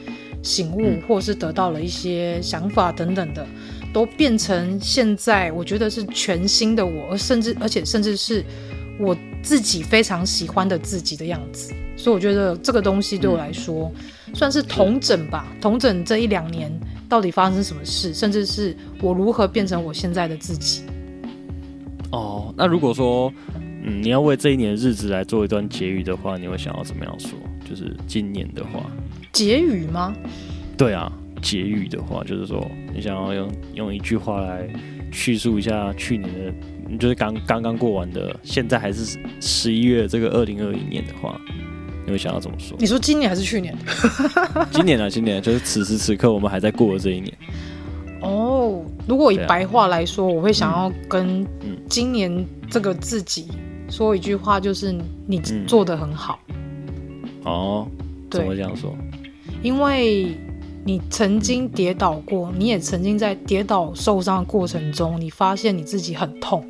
醒悟，或是得到了一些想法等等的。都变成现在，我觉得是全新的我，而甚至而且甚至是我自己非常喜欢的自己的样子。所以我觉得这个东西对我来说，嗯、算是同整吧，同整这一两年到底发生什么事，甚至是我如何变成我现在的自己。哦，那如果说，嗯，你要为这一年日子来做一段结语的话，你会想要怎么样说？就是今年的话，结语吗？对啊，结语的话，就是说你想要用用一句话来叙述一下去年的，就是刚刚刚过完的，现在还是十一月这个二零二一年的话。你会想要怎么说？你说今年还是去年？[LAUGHS] 今年啊，今年就是此时此刻我们还在过的这一年。哦，如果以白话来说，啊、我会想要跟今年这个自己说一句话，就是你做的很好。嗯、哦，怎么这样说？因为你曾经跌倒过，你也曾经在跌倒受伤的过程中，你发现你自己很痛。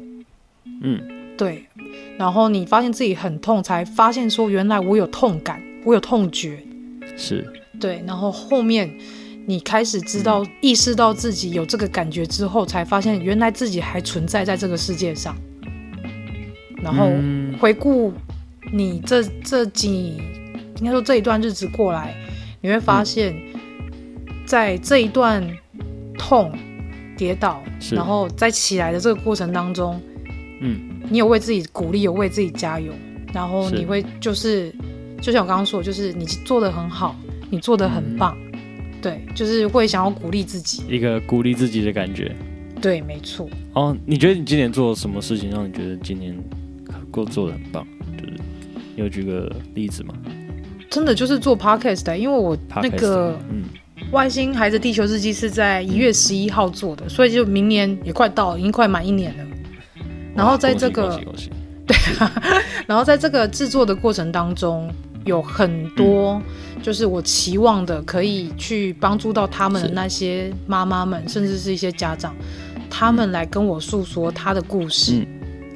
嗯，对。然后你发现自己很痛，才发现说原来我有痛感，我有痛觉，是对。然后后面你开始知道、嗯、意识到自己有这个感觉之后，才发现原来自己还存在在这个世界上。然后回顾你这这几应该说这一段日子过来，你会发现，在这一段痛、跌倒，然后在起来的这个过程当中，嗯。你有为自己鼓励，有为自己加油，然后你会就是，是就像我刚刚说，就是你做的很好，你做的很棒，嗯、对，就是会想要鼓励自己，一个鼓励自己的感觉。对，没错。哦，你觉得你今年做了什么事情让你觉得今年够做得很棒？就是你有举个例子吗？真的就是做 podcast 的，因为我那个嗯，外星孩子地球日记是在一月十一号做的，嗯、所以就明年也快到了，已经快满一年了。然后在这个，[LAUGHS] 对啊，然后在这个制作的过程当中，有很多就是我期望的，可以去帮助到他们的那些妈妈们，甚至是一些家长，他们来跟我诉说他的故事。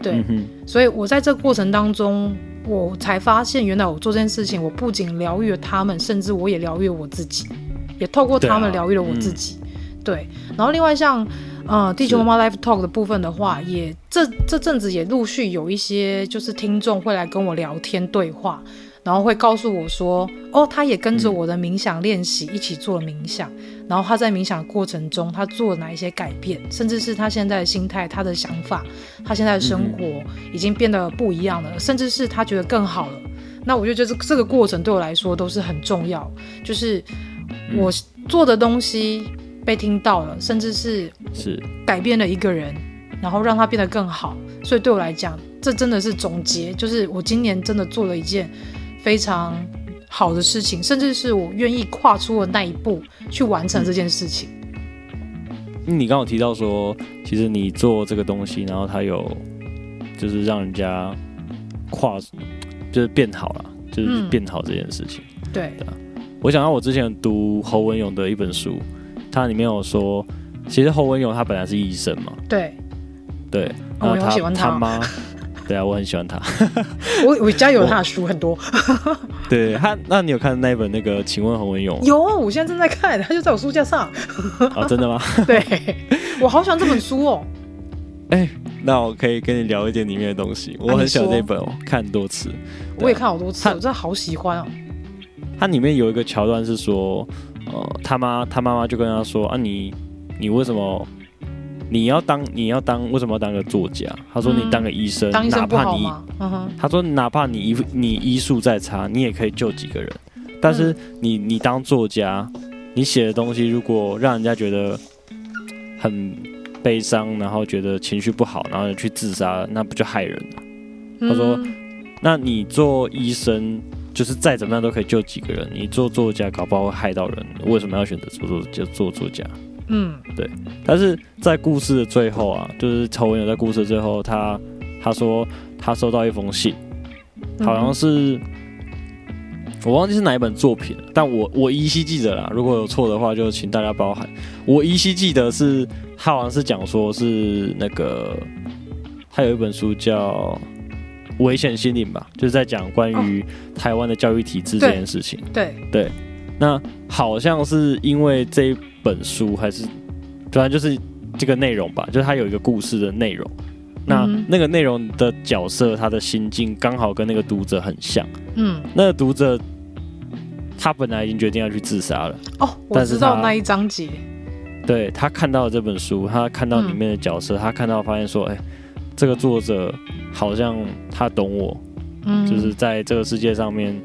对，所以我在这个过程当中，我才发现，原来我做这件事情，我不仅疗愈了他们，甚至我也疗愈了我自己，也透过他们疗愈了我自己。对，然后另外像。呃，地球妈妈 Live Talk 的部分的话，也这这阵子也陆续有一些就是听众会来跟我聊天对话，然后会告诉我说，哦，他也跟着我的冥想练习一起做了冥想，然后他在冥想过程中他做了哪一些改变，甚至是他现在的心态、他的想法、他现在的生活已经变得不一样了，甚至是他觉得更好了。那我就觉得这个过程对我来说都是很重要，就是我做的东西。被听到了，甚至是是改变了一个人，然后让他变得更好。所以对我来讲，这真的是总结，就是我今年真的做了一件非常好的事情，甚至是我愿意跨出的那一步去完成这件事情。嗯，你刚刚有提到说，其实你做这个东西，然后它有就是让人家跨，就是变好了，就是变好这件事情。嗯，对的，我想到我之前读侯文勇的一本书。它里面有说，其实侯文勇他本来是医生嘛，对，对，我很喜欢他妈，[LAUGHS] 对啊，我很喜欢他，我我家有他的书很多，[LAUGHS] 对他，那你有看那一本那个？请问侯文勇？有，我现在正在看，他就在我书架上。啊，真的吗？[LAUGHS] 对，我好喜欢这本书哦。哎，那我可以跟你聊一点里面的东西，我很喜欢这本哦，看很多次，我也看好多次，我真的好喜欢哦。它里面有一个桥段是说。呃，他妈他妈妈就跟他说啊，你你为什么你要当你要当为什么要当个作家？他说你当个医生，嗯、哪怕你，嗯、他说哪怕你医你医术再差，你也可以救几个人。但是你你当作家，你写的东西如果让人家觉得很悲伤，然后觉得情绪不好，然后去自杀，那不就害人了？他说，嗯、那你做医生。就是再怎么样都可以救几个人，你做作家搞不好会害到人，为什么要选择做作就做作家？嗯，对。但是在故事的最后啊，就是曹文咏在故事的最后，他他说他收到一封信，好像是、嗯、我忘记是哪一本作品了，但我我依稀记得啦，如果有错的话就请大家包涵。我依稀记得是他好像是讲说是那个他有一本书叫。危险心灵吧，就是在讲关于台湾的教育体制这件事情。对对，那好像是因为这一本书，还是主要就是这个内容吧，就是它有一个故事的内容，那、嗯、那个内容的角色，他的心境刚好跟那个读者很像。嗯，那个读者他本来已经决定要去自杀了。哦，我知道那一章节。对，他看到了这本书，他看到里面的角色，嗯、他看到发现说，哎、欸，这个作者好像他懂我，嗯，就是在这个世界上面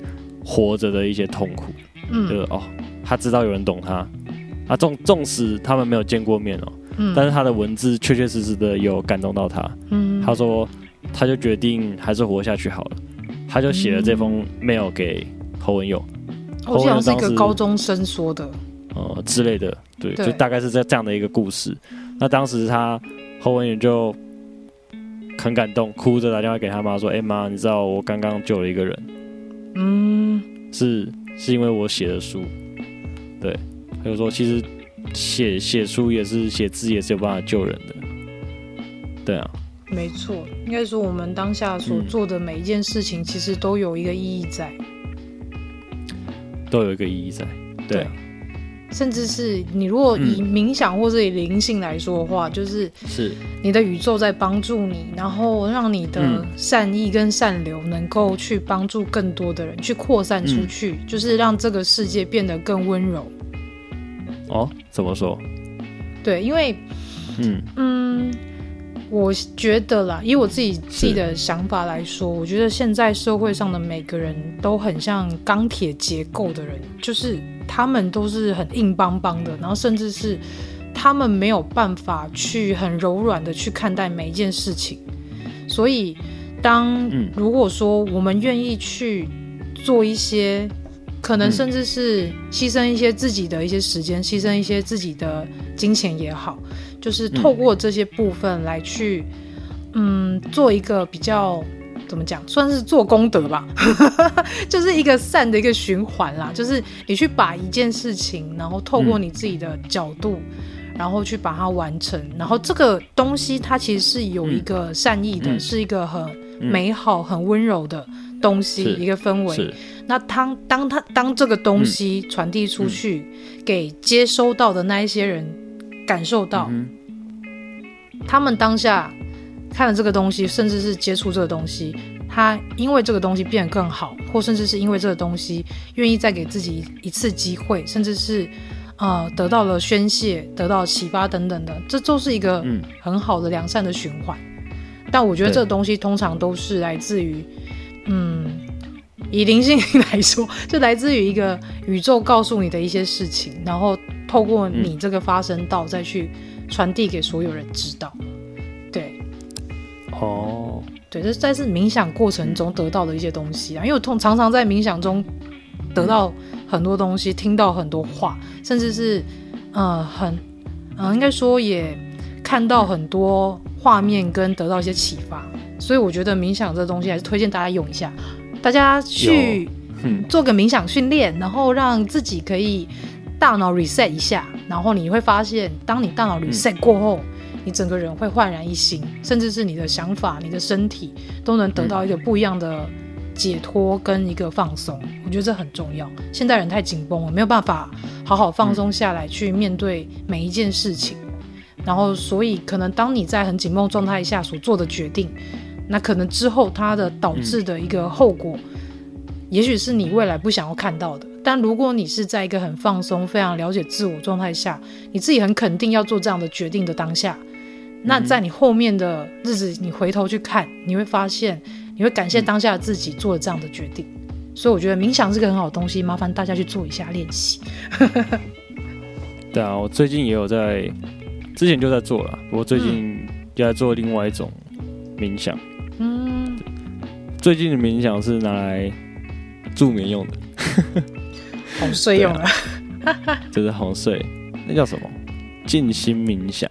活着的一些痛苦。嗯，就是哦，他知道有人懂他。啊，纵纵使他们没有见过面哦，嗯，但是他的文字确确实实的有感动到他。嗯，他说，他就决定还是活下去好了，他就写了这封 mail 给侯文咏。好像是一个高中生说的，呃之类的，对，对就大概是这这样的一个故事。那当时他侯文友就很感动，哭着打电话给他妈说：“哎、欸、妈，你知道我刚刚救了一个人，嗯，是是因为我写的书，对。”他就说，其实写写书也是写字，也是有办法救人的。对啊，没错，应该说我们当下所做的每一件事情，其实都有一个意义在，都有一个意义在。对啊，对，甚至是你如果以冥想或者以灵性来说的话，嗯、就是是。你的宇宙在帮助你，然后让你的善意跟善流能够去帮助更多的人，去扩散出去，嗯、就是让这个世界变得更温柔。哦，怎么说？对，因为，嗯。嗯，我觉得啦，以我自己自己的想法来说，我觉得现在社会上的每个人都很像钢铁结构的人，就是他们都是很硬邦邦的，然后甚至是他们没有办法去很柔软的去看待每一件事情。所以，当如果说我们愿意去做一些。可能甚至是牺牲一些自己的一些时间，牺牲一些自己的金钱也好，就是透过这些部分来去，嗯，做一个比较怎么讲，算是做功德吧，[LAUGHS] 就是一个善的一个循环啦。就是你去把一件事情，然后透过你自己的角度，然后去把它完成，然后这个东西它其实是有一个善意的，是一个很美好、很温柔的东西，一个氛围。那当当他当这个东西传递出去，嗯、给接收到的那一些人感受到，嗯、他们当下看了这个东西，甚至是接触这个东西，他因为这个东西变得更好，或甚至是因为这个东西愿意再给自己一次机会，甚至是呃得到了宣泄、得到启发等等的，这就是一个很好的良善的循环。嗯、但我觉得这个东西通常都是来自于嗯。以灵性来说，就来自于一个宇宙告诉你的一些事情，然后透过你这个发声道再去传递给所有人知道。对，哦，对，这在是冥想过程中得到的一些东西啊。因为我通常常在冥想中得到很多东西，听到很多话，甚至是呃很嗯、呃，应该说也看到很多画面跟得到一些启发。所以我觉得冥想这东西还是推荐大家用一下。大家去 [LAUGHS] 做个冥想训练，然后让自己可以大脑 reset 一下，然后你会发现，当你大脑 reset 过后，你整个人会焕然一新，甚至是你的想法、你的身体都能得到一个不一样的解脱跟一个放松。我觉得这很重要。现代人太紧绷了，没有办法好好放松下来去面对每一件事情，然后所以可能当你在很紧绷状态下所做的决定。那可能之后它的导致的一个后果，嗯、也许是你未来不想要看到的。但如果你是在一个很放松、非常了解自我状态下，你自己很肯定要做这样的决定的当下，嗯、那在你后面的日子，你回头去看，你会发现，你会感谢当下的自己做了这样的决定。嗯、所以我觉得冥想是个很好的东西，麻烦大家去做一下练习。[LAUGHS] 对啊，我最近也有在，之前就在做了，不过最近也在做另外一种冥想。嗯，最近的冥想是拿来助眠用的，哄睡用的，就是哄睡。那叫什么？静心冥想。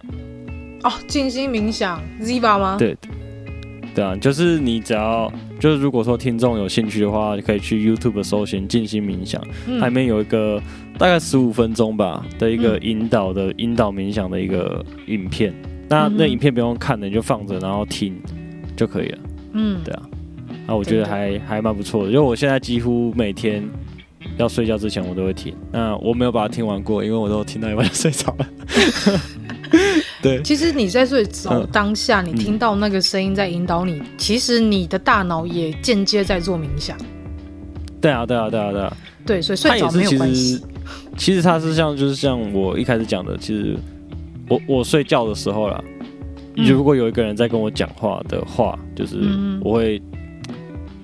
哦，静心冥想，Ziva 吗？对，对啊，就是你只要就是如果说听众有兴趣的话，你可以去 YouTube 搜寻静心冥想，嗯、里面有一个大概十五分钟吧的一个引导的、嗯、引导冥想的一个影片。那那影片不用看的，你就放着然后听。就可以了。嗯，对啊，啊，我觉得还还蛮不错的。因为我现在几乎每天要睡觉之前，我都会听。那我没有把它听完过，因为我都听到一半就睡着了。[LAUGHS] 对，其实你在睡着当下，嗯你听到那个声音在引导你，其实你的大脑也间接在做冥想。对啊，对啊，对啊，对啊。对，所以睡着没有关系。其实它是像，就是像我一开始讲的，其实我我睡觉的时候啦，嗯、如果有一个人在跟我讲话的话，就是我会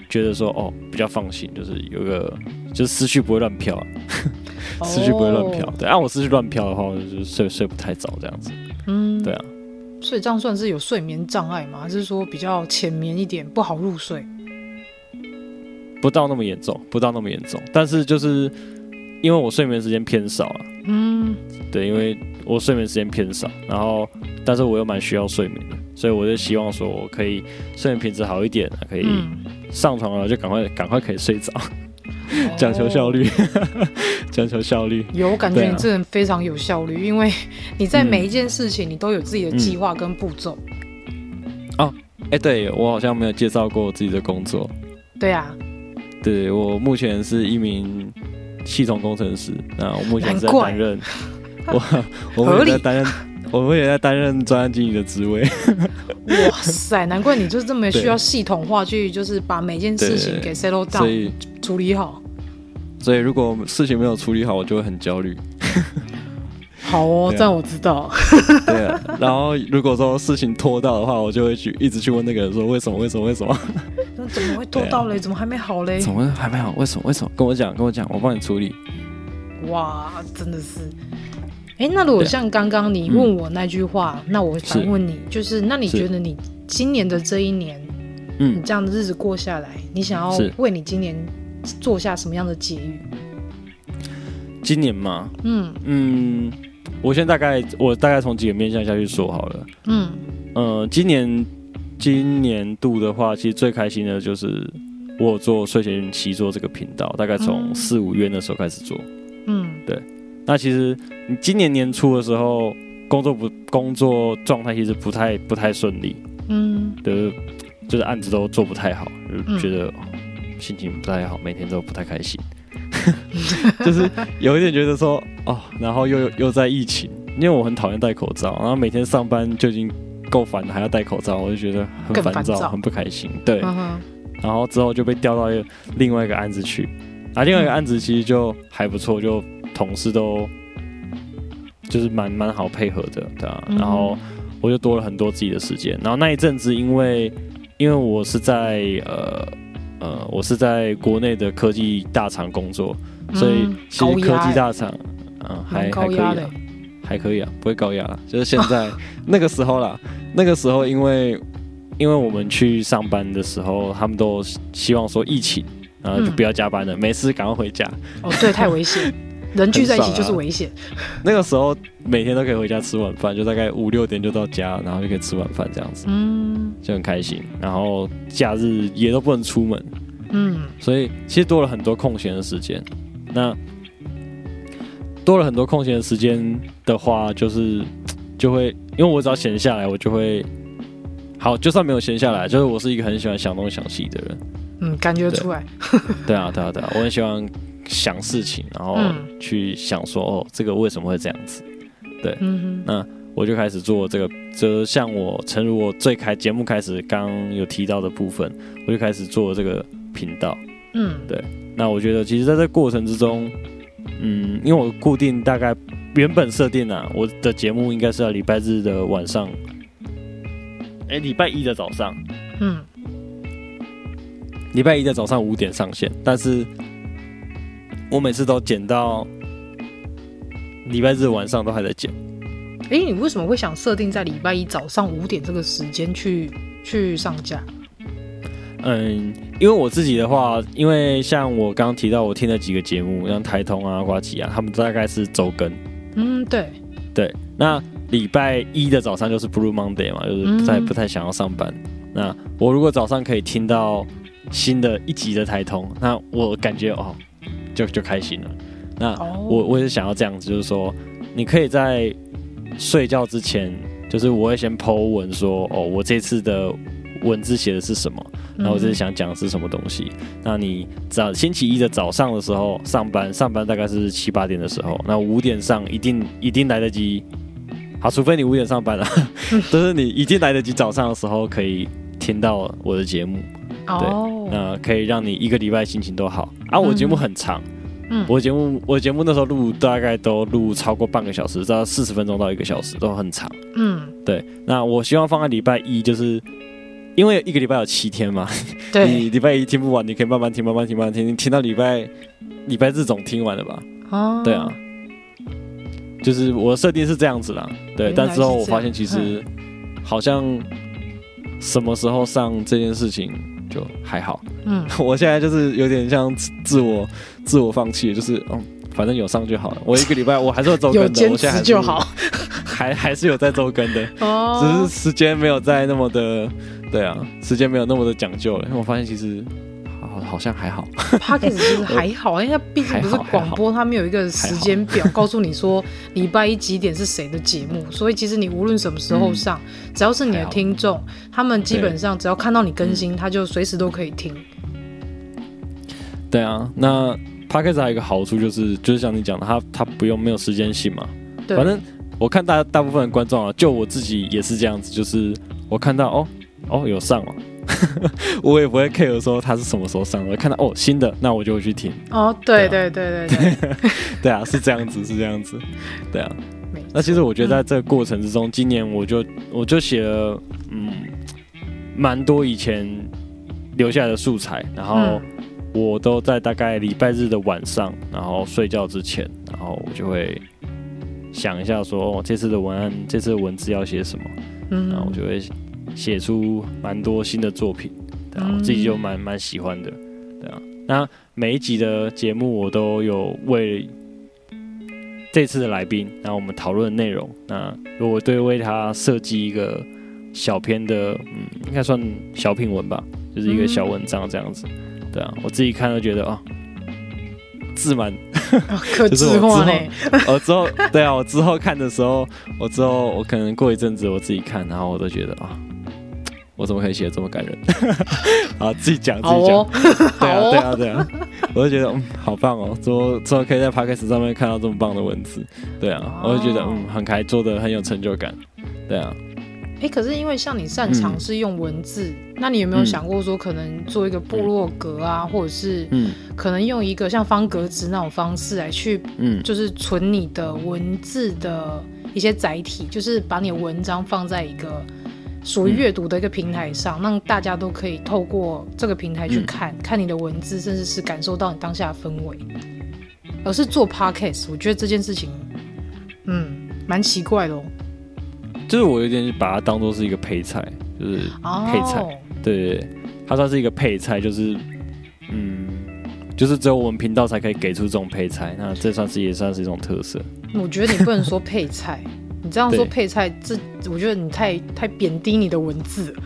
觉得说，哦，比较放心，就是有个，就是思绪不会乱飘、啊，[LAUGHS] 思绪不会乱飘。对，按、啊、我思绪乱飘的话，我就睡睡不太早这样子。嗯，对啊。所以这样算是有睡眠障碍吗？还是说比较浅眠一点，不好入睡？不到那么严重，不到那么严重，但是就是因为我睡眠时间偏少啊，嗯，对，因为我睡眠时间偏少，然后但是我又蛮需要睡眠的，所以我就希望说我可以睡眠品质好一点，可以上床了就赶快赶快可以睡着，讲、嗯、求效率，讲求效率。[LAUGHS] 有感觉你这人非常有效率，啊、因为你在每一件事情你都有自己的计划跟步骤。哦、嗯，哎、欸，对我好像没有介绍过我自己的工作。对啊。对，我目前是一名系统工程师，那我目前在担任，[LAUGHS] 我我目前在担任，我们也在担任专案经理的职位。哇塞，难怪你就是这么需要系统化去，就是把每件事情给 settle down，所以处理好。所以如果事情没有处理好，我就会很焦虑。[LAUGHS] 好哦，这样我知道。对啊，然后如果说事情拖到的话，我就会去一直去问那个人说为什么？为什么？为什么？[LAUGHS] 那怎么会拖到嘞？怎么还没好嘞？怎么还没好？为什么？为什么？跟我讲，跟我讲，我帮你处理。哇，真的是。哎，那如果像刚刚你问我那句话，那我反问你，就是那你觉得你今年的这一年，嗯，你这样的日子过下来，你想要为你今年做下什么样的结语？今年嘛，嗯嗯。我先大概，我大概从几个面向下去说好了。嗯，呃，今年今年度的话，其实最开心的就是我有做睡前习作这个频道，大概从四五月那时候开始做。嗯，对。那其实你今年年初的时候，工作不工作状态其实不太不太顺利。嗯，的，就是案子都做不太好，就觉得心情不太好，每天都不太开心。[LAUGHS] 就是有一点觉得说哦，然后又又在疫情，因为我很讨厌戴口罩，然后每天上班就已经够烦了，还要戴口罩，我就觉得很烦躁，很不开心。对，然后之后就被调到一个另外一个案子去，啊，另外一个案子其实就还不错，就同事都就是蛮蛮好配合的，对啊，然后我就多了很多自己的时间，然后那一阵子因为因为我是在呃。呃，我是在国内的科技大厂工作，嗯、所以其实科技大厂，嗯、呃，还还可以啊，还可以啊，不会高压了。就是现在那个时候啦，那个时候因为因为我们去上班的时候，他们都希望说疫情，然后就不要加班了，没事赶快回家。哦，对，太危险。[LAUGHS] 人聚在一起就是危险。那个时候每天都可以回家吃晚饭，就大概五六点就到家，然后就可以吃晚饭这样子，嗯，就很开心。然后假日也都不能出门，嗯，所以其实多了很多空闲的时间。那多了很多空闲的时间的话，就是就会因为我只要闲下来，我就会好，就算没有闲下来，就是我是一个很喜欢想东想西的人，嗯，感觉出来。[LAUGHS] 对啊，对啊，对啊，我很喜欢。想事情，然后去想说，哦，这个为什么会这样子？对，嗯，那我就开始做这个，就像我诚如我最开节目开始刚有提到的部分，我就开始做这个频道。嗯，对。那我觉得，其实在这个过程之中，嗯，因为我固定大概原本设定啊，我的节目应该是要礼拜日的晚上，哎，礼拜一的早上，嗯，礼拜一的早上五点上线，但是。我每次都剪到礼拜日晚上都还在剪。哎，你为什么会想设定在礼拜一早上五点这个时间去去上架？嗯，因为我自己的话，因为像我刚刚提到我听了几个节目，像台通啊、瓜吉啊，他们大概是周更。嗯，对对。那礼拜一的早上就是 Blue Monday 嘛，就是不太不太想要上班。嗯。那我如果早上可以听到新的一集的台通，那我感觉哦。就就开心了。那我我也是想要这样子，就是说，你可以在睡觉之前，就是我会先 po 文说，哦，我这次的文字写的是什么，然后我这次想讲的是什么东西。那你早星期一的早上的时候上班，上班大概是七八点的时候，那五点上一定一定来得及好，除非你五点上班了，[LAUGHS] 就是你一定来得及早上的时候可以听到我的节目。对，那可以让你一个礼拜心情都好。啊，我节目很长，嗯，我节目我节目那时候录大概都录超过半个小时，到四十分钟到一个小时都很长。嗯，对。那我希望放在礼拜一，就是因为一个礼拜有七天嘛，对，[LAUGHS] 你礼拜一听不完，你可以慢慢听，慢慢听，慢慢听，你听到礼拜礼拜日总听完了吧？哦，对啊，就是我的设定是这样子啦。对，但之后我发现其实好像什么时候上这件事情。就还好，嗯，[LAUGHS] 我现在就是有点像自我自我放弃，就是嗯，反正有上就好了。我一个礼拜我还是会周更的，[LAUGHS] 我现在还就好，[LAUGHS] 还还是有在周更的，哦，只是时间没有在那么的，对啊，时间没有那么的讲究了。因为我发现其实。好像还好，Podcast 其实 [LAUGHS] 还好，因为它毕竟不是广播，它没有一个时间表告诉你说礼拜一几点是谁的节目，所以其实你无论什么时候上，只要是你的听众，他们基本上只要看到你更新，他就随时都可以听。对啊，那 Podcast 还有一个好处就是，就是像你讲的，他他不用没有时间性嘛。反正我看大大部分的观众啊，就我自己也是这样子，就是我看到哦哦有上了。[LAUGHS] 我也不会 care 说他是什么时候上的，我看到哦新的，那我就会去听。哦，对对对对 [LAUGHS] 对，对啊，是这样子，是这样子，对啊。[LAUGHS] 那其实我觉得在这个过程之中，嗯、今年我就我就写了嗯蛮多以前留下来的素材，然后我都在大概礼拜日的晚上，然后睡觉之前，然后我就会想一下说哦这次的文案，这次的文字要写什么，嗯，然后我就会。写出蛮多新的作品，对啊，我自己就蛮蛮喜欢的，对啊。那每一集的节目我都有为这次的来宾，然后我们讨论的内容，那如果对为他设计一个小篇的，嗯，应该算小品文吧，就是一个小文章这样子，对啊。我自己看都觉得啊，字蛮，可字 [LAUGHS] 化呢。我之后，对啊，我之后看的时候，我之后我可能过一阵子我自己看，然后我都觉得啊。我怎么可以写的这么感人？[LAUGHS] 啊，自己讲自己讲，[LAUGHS] 哦、对啊对啊对啊，我就觉得嗯，好棒哦，怎么怎么可以在 Podcast 上面看到这么棒的文字？对啊，哦、我就觉得嗯，很开，做的很有成就感。对啊，哎、欸，可是因为像你擅长是用文字，嗯、那你有没有想过说可能做一个部落格啊，嗯、或者是嗯，可能用一个像方格子那种方式来去嗯，就是存你的文字的一些载体，就是把你的文章放在一个。属于阅读的一个平台上，让大家都可以透过这个平台去看、嗯、看你的文字，甚至是感受到你当下的氛围。而是做 podcast，我觉得这件事情，嗯，蛮奇怪的哦。就是我有点把它当做是一个配菜，就是配菜，哦、对，它算是一个配菜，就是嗯，就是只有我们频道才可以给出这种配菜，那这算是也算是一种特色。我觉得你不能说配菜。你这样说配菜，这我觉得你太太贬低你的文字了。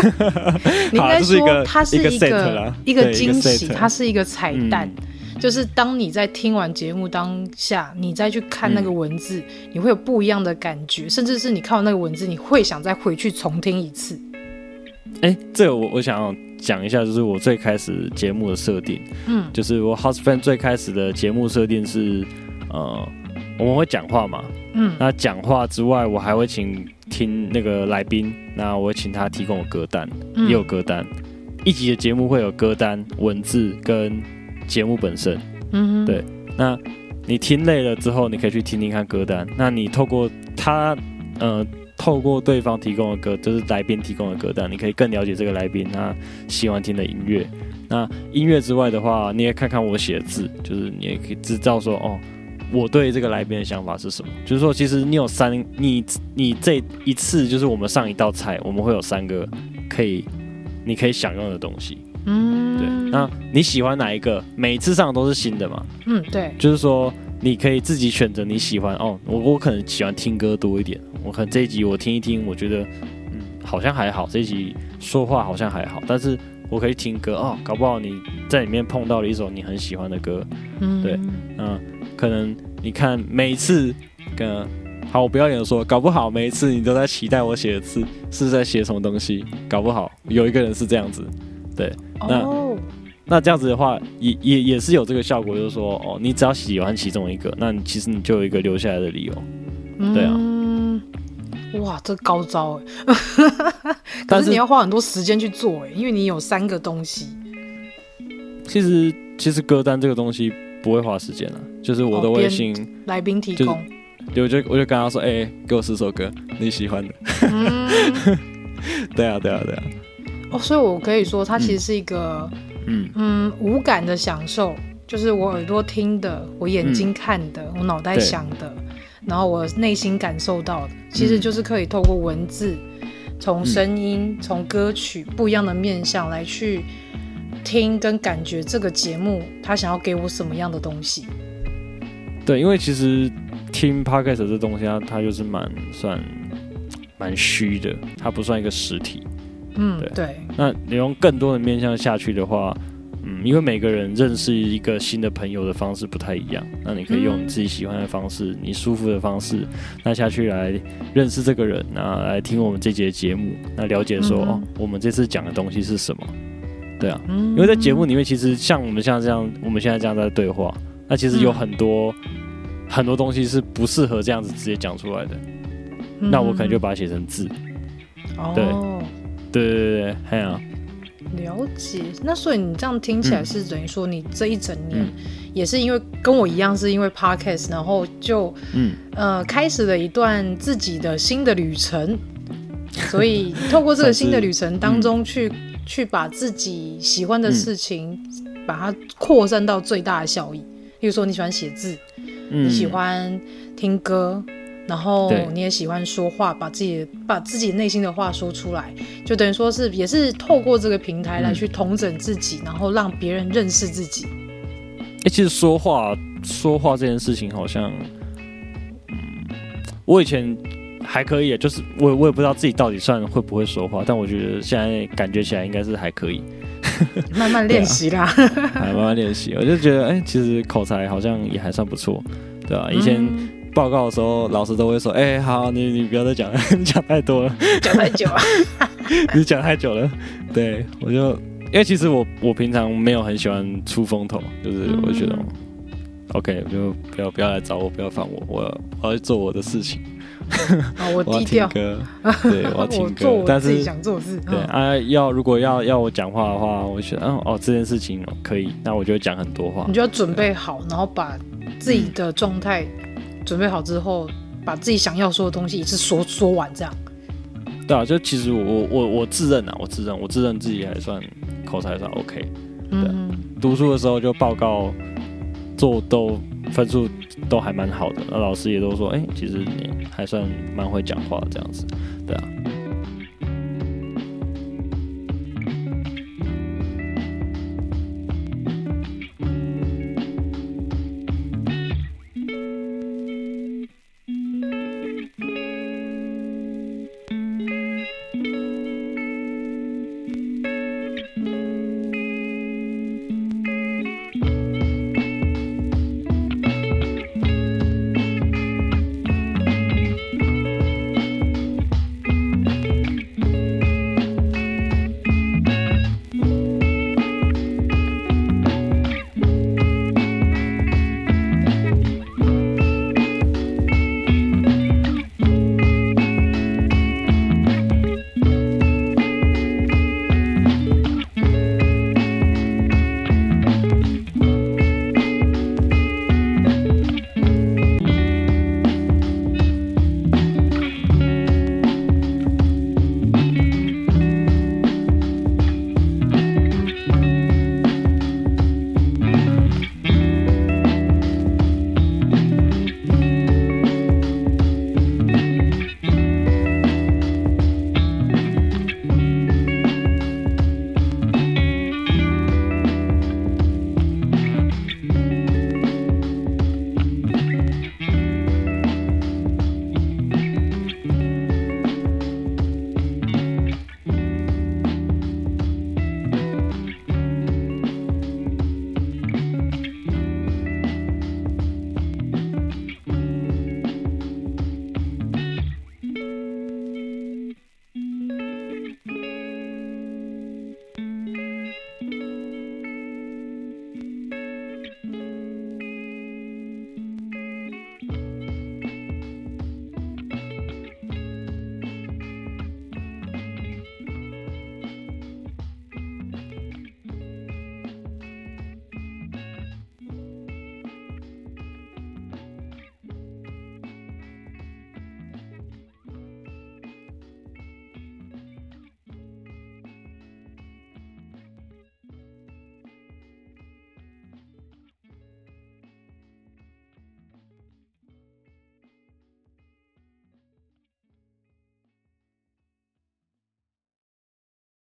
[LAUGHS] 你应该说它是一个一个，一个惊喜，它是一个彩蛋。嗯、就是当你在听完节目当下，你再去看那个文字，嗯、你会有不一样的感觉，甚至是你看完那个文字，你会想再回去重听一次。哎、欸，这个我我想要讲一下，就是我最开始节目的设定，嗯，就是我 House Fan 最开始的节目设定是，呃。我们会讲话嘛？嗯，那讲话之外，我还会请听那个来宾，那我会请他提供我歌单，嗯、也有歌单。一集的节目会有歌单、文字跟节目本身。嗯哼，对。那你听累了之后，你可以去听听看歌单。那你透过他，呃，透过对方提供的歌，就是来宾提供的歌单，你可以更了解这个来宾他喜欢听的音乐。那音乐之外的话，你也看看我写的字，就是你也可以知道说哦。我对这个来宾的想法是什么？就是说，其实你有三，你你这一次就是我们上一道菜，我们会有三个可以，你可以享用的东西。嗯，对。那你喜欢哪一个？每次上都是新的嘛？嗯，对。就是说，你可以自己选择你喜欢哦。我我可能喜欢听歌多一点，我可能这一集我听一听，我觉得嗯好像还好，这一集说话好像还好，但是我可以听歌哦，搞不好你在里面碰到了一首你很喜欢的歌。嗯，对，嗯。可能你看每一次，跟好，我不要脸的说，搞不好每一次你都在期待我写的字是在写什么东西，搞不好有一个人是这样子，对，那、oh. 那这样子的话，也也也是有这个效果，就是说，哦，你只要喜欢其中一个，那你其实你就有一个留下来的理由，对啊，哇，这高招哎！[LAUGHS] 可是你要花很多时间去做哎，因为你有三个东西。其实，其实歌单这个东西不会花时间了，就是我的微信来宾提供。就我就我就跟他说，哎、欸，给我四首歌你喜欢的。嗯、[LAUGHS] 对啊，对啊，对啊。哦，所以我可以说，它其实是一个，嗯嗯，无感的享受，就是我耳朵听的，我眼睛看的，嗯、我脑袋想的。然后我内心感受到的，其实就是可以透过文字，从声音、从、嗯、歌曲不一样的面向来去听跟感觉这个节目，他想要给我什么样的东西。对，因为其实听 Podcast 这东西它，它它就是蛮算蛮虚的，它不算一个实体。嗯，对。对，那你用更多的面向下去的话。嗯，因为每个人认识一个新的朋友的方式不太一样，那你可以用你自己喜欢的方式，嗯、你舒服的方式，那下去来认识这个人，那来听我们这节节目，那了解说、嗯、哦，我们这次讲的东西是什么？对啊，嗯、因为在节目里面，其实像我们像这样，我们现在这样在对话，那其实有很多、嗯、很多东西是不适合这样子直接讲出来的，嗯、那我可能就把它写成字。哦，对，对对对对，还有。了解，那所以你这样听起来是等于说你这一整年也是因为跟我一样是因为 podcast，然后就嗯。呃开始了一段自己的新的旅程，所以透过这个新的旅程当中去去把自己喜欢的事情把它扩散到最大的效益，例如说你喜欢写字，你喜欢听歌。然后你也喜欢说话，把自己把自己内心的话说出来，就等于说是也是透过这个平台来去统整自己，嗯、然后让别人认识自己。哎、欸，其实说话说话这件事情好像，嗯，我以前还可以，就是我我也不知道自己到底算会不会说话，但我觉得现在感觉起来应该是还可以，[LAUGHS] 慢慢练习啦，还 [LAUGHS] 慢慢练习。我就觉得，哎、欸，其实口才好像也还算不错，对吧、啊？以前。嗯报告的时候，老师都会说：“哎、欸，好，你你不要再讲了，你 [LAUGHS] 讲太多了，讲太久了，你讲太久了。”对，我就因为其实我我平常没有很喜欢出风头，就是我觉得、嗯、OK，就不要不要来找我，不要烦我，我我要做我的事情。啊，[LAUGHS] 我低调。对，我要 [LAUGHS] 听歌，我但是想做事。对啊，要如果要要我讲话的话，我觉得嗯哦这件事情可以，那我就讲很多话。你就要准备好，然后把自己的状态。准备好之后，把自己想要说的东西一次说说完，这样。对啊，就其实我我我自认啊，我自认我自认自己还算口才还算 OK。对，嗯、读书的时候就报告做都分数都还蛮好的，那老师也都说，哎、其实你还算蛮会讲话这样子。对啊。